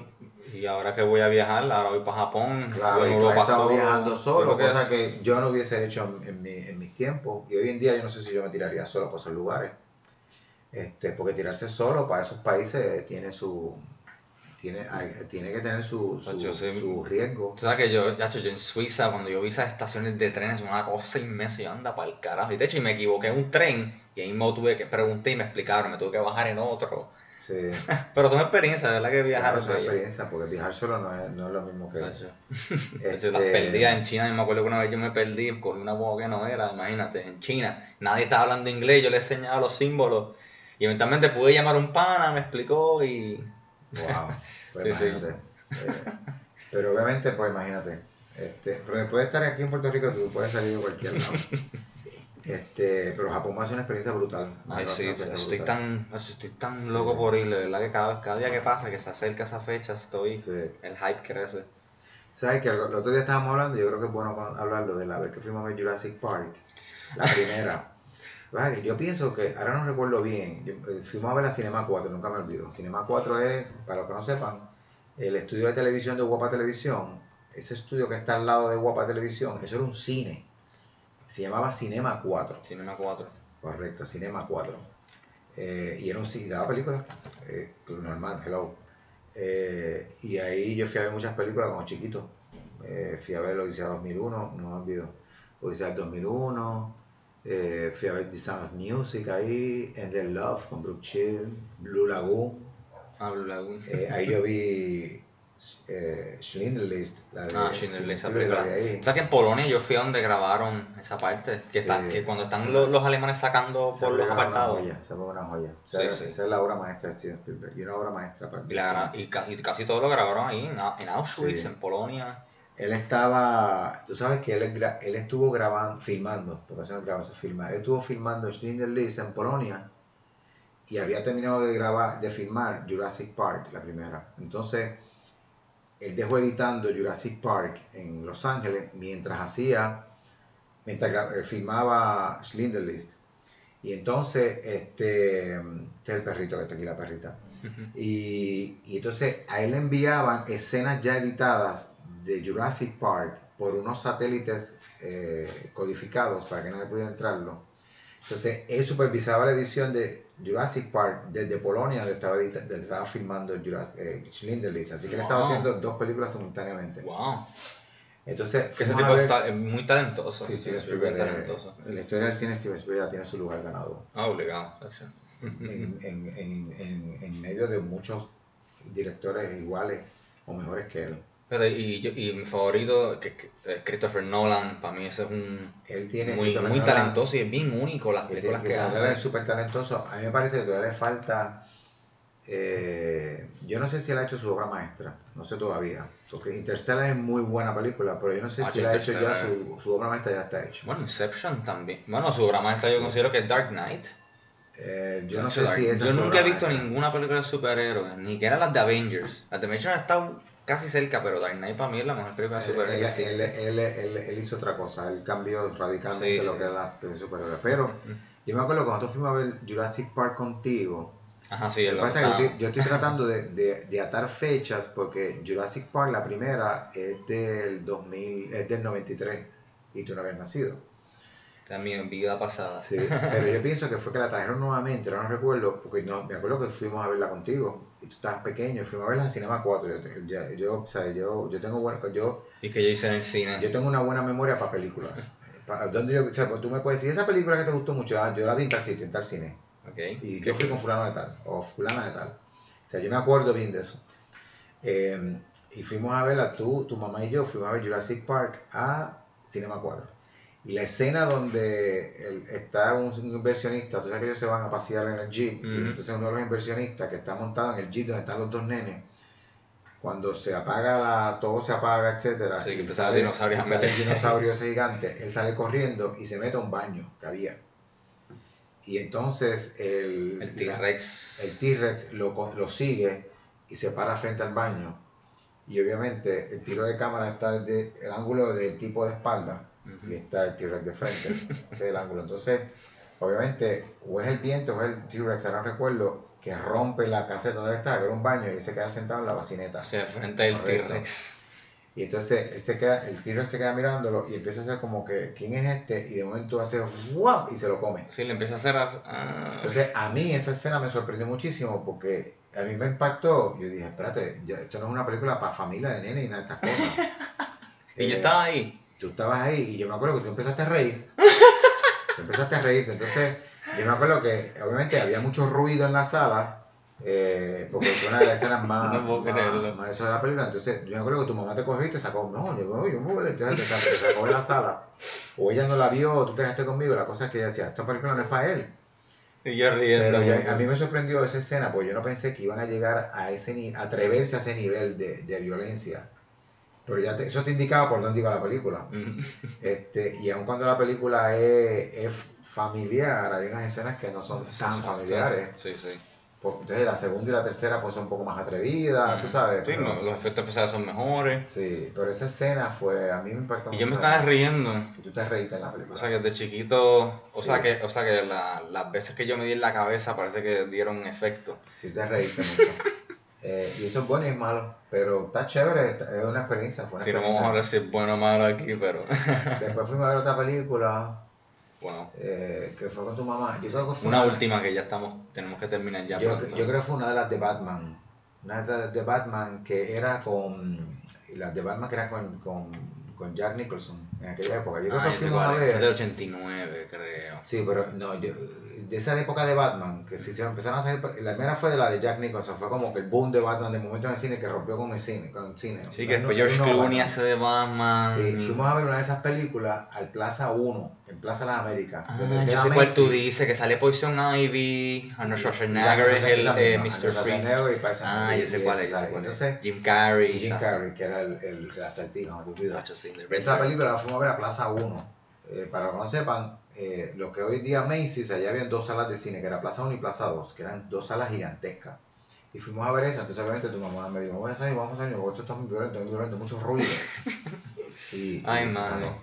A: y ahora que voy a viajar, ahora voy para Japón.
B: Claro, y tú has estado viajando solo,
A: que-
B: cosa que yo no hubiese hecho en, en mi- en mis tiempos. Y hoy en día yo no sé si yo me tiraría solo por esos lugares. Este, porque tirarse solo para esos países tiene su tiene, hay- tiene que tener su, su,
A: Yo sí.
B: su riesgo.
A: Tú sabes que yo, ya, yo en Suiza, cuando yo vi esas estaciones de trenes, una cosa inmensa, yo anda para el carajo. Y de hecho, y me equivoqué en un tren, y ahí mismo tuve que preguntar y me explicaron, me tuve que bajar en otro.
B: Sí,
A: Pero son experiencias, de verdad que viajar
B: claro,
A: es
B: es una
A: bello.
B: experiencia, porque viajar solo no es, no es lo mismo que...
A: Chacho.
B: este,
A: las en China, me acuerdo que una vez yo me perdí, cogí una boca que no era, imagínate, en China. Nadie estaba hablando inglés, yo le enseñaba los símbolos. Y eventualmente pude llamar a un pana, me explicó y...
B: Wow, pues
A: Sí, sí.
B: imagínate. Eh, pero obviamente, pues imagínate. Este, pero después de estar aquí en Puerto Rico, tú puedes salir de cualquier lado. Este, pero Japón va a ser una experiencia brutal.
A: Ay, sí, estoy
B: brutal.
A: tan, estoy tan
B: Sí.
A: loco por ir, de verdad que cada, cada día que pasa, que se acerca esa fecha, estoy,
B: Sí.
A: el hype crece.
B: ¿Sabes que el otro día estábamos hablando, yo creo que es bueno hablarlo de la vez que fuimos a ver Jurassic Park, la primera. Yo pienso que, ahora no recuerdo bien, yo- eh, fuimos a ver la Cinema 4, nunca me olvido. Cinema 4 es, para los que no sepan, el estudio de televisión de Guapa Televisión. Ese estudio que está al lado de Guapa Televisión, eso era un cine. Se llamaba Cinema 4.
A: Cinema 4.
B: Correcto, Cinema 4. Eh, y era un cine, daba películas, eh, pues, normal, hello. Eh, y ahí yo fui a ver muchas películas como chiquito. Eh, fui a ver Odisea 2001, no me olvido. Odisea 2001. eh, fui a ver The Sound of Music ahí, Endless Love con Brooke Chill, Blue Lagoon.
A: Hablo lagoon.
B: Eh, ahí yo vi eh, Schindler List. La de
A: Ah, Schindler List. O sea que en Polonia yo fui a donde grabaron esa parte, que, está,
B: Sí.
A: que cuando están los, los alemanes sacando por los apartados.
B: joya, Esa fue una joya. Esa,
A: Sí,
B: era-
A: sí.
B: esa es la obra maestra de Steven Spielberg. Y una obra maestra para
A: Y, la- y y casi todo lo grabaron ahí, en, en Auschwitz, en Polonia.
B: Él estaba, tú sabes que él, él estuvo grabando, filmando, porque eso no graba, eso es filmar. Él estuvo filmando Schindler List en Polonia y había terminado de grabar, de filmar Jurassic Park, la primera. Entonces, él dejó editando Jurassic Park en Los Ángeles mientras hacía, mientras eh, filmaba Schindler List. Y entonces, este, este es el perrito que está aquí, la perrita. Y, y entonces a él le enviaban escenas ya editadas de Jurassic Park por unos satélites eh, codificados para que nadie pudiera entrarlo. Entonces él supervisaba la edición de Jurassic Park desde Polonia, donde estaba, donde estaba filmando Jurassic, eh. Así que él estaba
A: Wow.
B: haciendo dos películas simultáneamente.
A: Wow.
B: Entonces,
A: ese tipo
B: ver-
A: es muy talentoso.
B: Sí, Steven
A: Spielberg talentoso.
B: eh, en la historia del cine Steven Spielberg tiene su lugar ganado.
A: Ah, obligado.
B: en, en, en, en medio de muchos directores iguales o mejores que él.
A: Y, yo- y mi favorito, que, que es Christopher Nolan, para mí ese es un
B: Él tiene
A: muy, muy
B: Nolan,
A: talentoso y es bien único las películas que
B: es
A: hace.
B: súper talentoso. A mí me parece que todavía le falta. eh, yo no sé si él ha hecho su obra maestra, no sé todavía. Porque Interstellar es muy buena película, pero yo no sé
A: Ah,
B: si él ha hecho ya su, su obra maestra, ya está hecha.
A: Bueno, Inception también. Bueno, su obra maestra yo considero que es Dark Knight.
B: Eh, yo no sé
A: Dark-
B: si esa
A: Yo
B: es
A: nunca he visto
B: maestra.
A: ninguna película de superhéroes, ni que era las de Avengers. Las de Avengers han estado casi cerca, pero Dark Knight para mí es la mejor película de
B: Él,
A: superhéroes.
B: él- él- él- hizo otra cosa, él cambió radicalmente
A: Sí,
B: lo
A: sí.
B: que era la película superhéroe. Pero yo me acuerdo cuando nosotros fuimos a ver Jurassic Park contigo,
A: Ajá, sí,
B: Lo pasa es que yo estoy, yo estoy tratando de, de- de atar fechas porque Jurassic Park, la primera, es del 2000, es del 93 y tú no habías nacido.
A: También en vida pasada.
B: Sí, pero yo pienso que fue que la trajeron nuevamente, no recuerdo, porque no, me acuerdo que fuimos a verla contigo y tú estabas pequeño fuimos a verla en Cinema 4. Yo, yo, o sea, yo, yo tengo buena, yo,
A: Y que yo hice en el cine.
B: yo tengo una buena memoria para películas. Donde yo, o sea, tú me puedes decir, esa película que te gustó mucho, ah, yo la vi en tal sitio, en tal cine.
A: Ok.
B: Y yo fui con fulano de tal, o fulana de tal. O sea, yo me acuerdo bien de eso. Eh, y fuimos a verla, tú, tu mamá y yo, fuimos a ver Jurassic Park a Cinema 4. La escena donde el- está un, un inversionista, tú sabes que ellos se van a pasear en el jeep, y entonces uno de los inversionistas que está montado en el jeep donde están los dos nenes, cuando se apaga la, todo se apaga, etcétera,
A: Sí, que
B: y sale,
A: dinosaurios a
B: y sale el dinosaurio ese gigante, él sale corriendo y se mete a un baño que había. Y entonces el,
A: El T-Rex.
B: el T-Rex lo, lo sigue y se para frente al baño. Y obviamente el tiro de cámara está desde el ángulo del tipo de espalda y
A: Ujú.
B: está el T-Rex de frente. Ese es el ángulo. Entonces, obviamente, o es el viento o es el T-Rex, ahora no recuerdo, que rompe la caseta donde está, que era un baño y él se queda sentado en la bacineta.
A: Frente del
B: Correcto.
A: T-Rex.
B: Y entonces él se queda, el T-Rex se queda mirándolo y empieza a hacer como que, ¿quién es este? Y de momento hace ¡guau! y se lo come.
A: Sí, le empieza a hacer. a-
B: Entonces, a mí esa escena me sorprendió muchísimo porque a mí me impactó. Yo dije, espérate, ya- esto no es una película para familia de nene y nada de estas cosas.
A: y yo estaba ahí.
B: Tú estabas ahí y yo me acuerdo que tú empezaste a reír. Tú empezaste a reírte. Entonces, yo me acuerdo que obviamente había mucho ruido en la sala. eh, porque fue una de las escenas más,
A: No
B: más,
A: creerlo.
B: más eso de la película. Entonces, yo me acuerdo que tu mamá te cogió y te sacó. No, yo me yo voy. Entonces, te sacó, te sacó de la sala. O ella no la vio, o tú te quedaste conmigo. La cosa es que ella decía, esta película no es para él.
A: Y yo riendo.
B: Pero yo- a mí me sorprendió esa escena porque yo no pensé que iban a llegar a ese a atreverse a ese nivel de, de violencia. Pero ya te- eso te indicaba por dónde iba la película.
A: Mm.
B: Este, y aun cuando la película es, es familiar, hay unas escenas que no son tan familiares.
A: Sí, sí.
B: Pues, entonces la segunda y la tercera pues son un poco más atrevidas, tú sabes.
A: Sí,
B: pero-
A: no, los efectos especiales son mejores.
B: sí, pero esa escena fue, a mí me impactó
A: Y yo me estaba riendo.
B: Y tú te reíste en la película.
A: O sea que de chiquito, o
B: Sí.
A: sea que, o sea que la- las veces que yo me di en la cabeza parece que dieron efecto.
B: Sí, te reíste mucho. Eh, y eso es bueno y es malo, pero está chévere, está- es una experiencia. Fue una
A: Si no vamos a ver si es bueno o malo aquí, pero
B: Después fuimos a ver otra película
A: bueno.
B: eh, que fue con tu mamá. Yo creo que fue
A: Una última que ya estamos, tenemos que terminar ya
B: Yo, creo que fue una de las de Batman. Una de las de Batman que era con. Las de Batman que era con, con, con Jack Nicholson en aquella época. Yo creo
A: Ah,
B: que
A: ya sé
B: fuimos a
A: cuál es. Esa es
B: ver.
A: del 89, creo.
B: Sí, pero no, yo, de esa época de Batman, que se hicieron- empezaron a salir, la primera fue de la de Jack Nicholson, fue como que el boom de Batman de momento en el cine que rompió con el cine. Con el cine.
A: Sí, que después
B: no,
A: George Clooney hace de Batman.
B: Sí, fuimos a ver una de esas películas al Plaza 1, en Plaza Las Américas.
A: Ah, yo sé cuál tú dices, que sale Poison Ivy, Arnold Schwarzenegger es el eh, Mr. Freeze. Ah, yo sé cuál es.
B: Entonces,
A: Jim Carrey.
B: Jim. Carrey, que era el, el, el acertijo,
A: de
B: Esa película la fuimos a ver a Plaza 1. Eh, para que no sepan, eh, lo que hoy día Macy's, allá habían dos salas de cine, que era Plaza 1 y Plaza 2, que eran dos salas gigantescas. Y fuimos a ver esa, entonces obviamente tu mamá me dijo, vamos a salir, vamos a salir, porque esto está muy violento, muy violento, mucho ruido. Y,
A: Ay,
B: y
A: madre.
B: salió.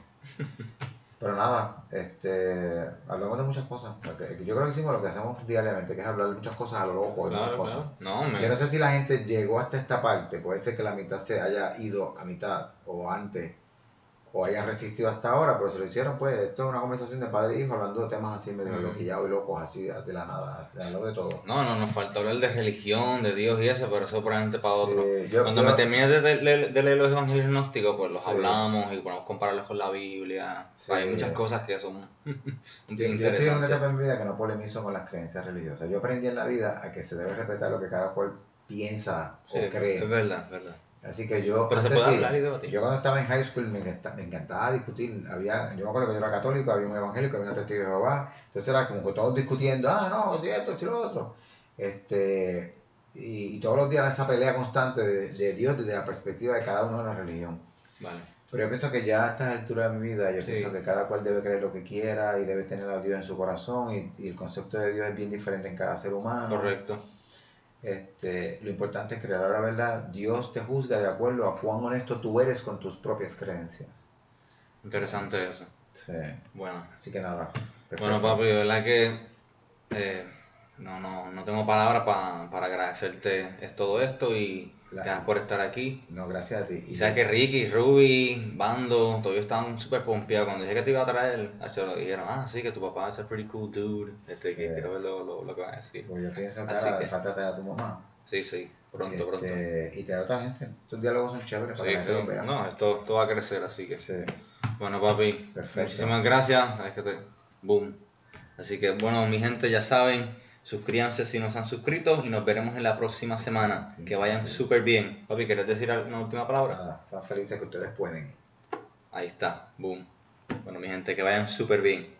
B: Pero nada, este, hablamos de muchas cosas. Yo creo que hicimos lo que hacemos diariamente, que es hablar de muchas cosas a lo loco, de muchas
A: Claro,
B: cosas.
A: claro. No, me...
B: Yo no sé si la gente llegó hasta esta parte, puede ser que la mitad se haya ido a mitad o antes, o haya resistido hasta ahora, pero si lo hicieron, pues esto es una conversación de padre e hijo hablando de temas así medio
A: Ujú.
B: loquillados y locos, así de la nada, se habló de todo.
A: No, no, nos falta hablar de religión, de Dios y eso, pero eso probablemente para otro.
B: Yo-
A: Cuando
B: yo-
A: me termine de, de- de- de leer los evangelios gnósticos, pues los
B: Sí.
A: hablamos y podemos compararlos con la Biblia.
B: Sí.
A: Hay muchas cosas que son
B: Yo,
A: bien
B: yo estoy en una
A: interesantes.
B: etapa en mi vida que no polemizo con las creencias religiosas. Yo aprendí en la vida a que se debe respetar lo que cada cual piensa o cree.
A: es verdad, es verdad.
B: Así que yo.
A: Pero se
B: antes
A: puede
B: sí,
A: hablar y debatir.
B: Yo cuando estaba en high school me, encanta- me encantaba discutir. Había, yo me acuerdo que yo era católico, había un evangélico, había un testigo de Jehová. Entonces era como que todos discutiendo, ah, no, esto, esto, lo otro. Este, y, y todos los días esa pelea constante de, de Dios desde la perspectiva de cada uno de la religión.
A: Vale.
B: Pero yo pienso que ya a estas alturas de mi vida, yo
A: Sí.
B: pienso que cada cual debe creer lo que quiera y debe tener a Dios en su corazón y, y el concepto de Dios es bien diferente en cada ser humano.
A: Correcto.
B: Este, lo importante es creer la verdad. Dios te juzga de acuerdo a cuán honesto tú eres con tus propias creencias.
A: Interesante eso.
B: Sí.
A: Bueno.
B: Así que nada.
A: Bueno, papi, de verdad que eh, no, no, no tengo palabras pa- para agradecerte es todo esto y gracias por estar aquí.
B: No, gracias a ti.
A: Y sabes que Ricky, Ruby, Bando, todos estaban súper pompeados. Cuando dije que te iba a traer, lo dijeron, ah, sí, que tu papá es un pretty cool dude. Este, que
B: Sí.
A: quiero ver lo, lo, lo que va a decir.
B: Pues yo pienso que
A: Así
B: ahora
A: que-
B: falta a tu mamá.
A: Sí, sí, pronto, pronto.
B: Este, Y te da otra gente. Estos diálogos son chéveres para
A: Sí,
B: que gente los
A: sí.
B: vea.
A: No, esto, esto va a crecer, así que.
B: Sí.
A: Bueno, papi,
B: Perfecto.
A: muchísimas gracias. Es que te... Boom. Así que, bueno, mi gente, ya saben, suscríbanse si no se han suscrito y nos veremos en la próxima semana. Que vayan súper bien. Papi, ¿quieres decir una última palabra?
B: Nada, sean felices que ustedes pueden.
A: Ahí está, boom. Bueno, mi gente, que vayan súper bien.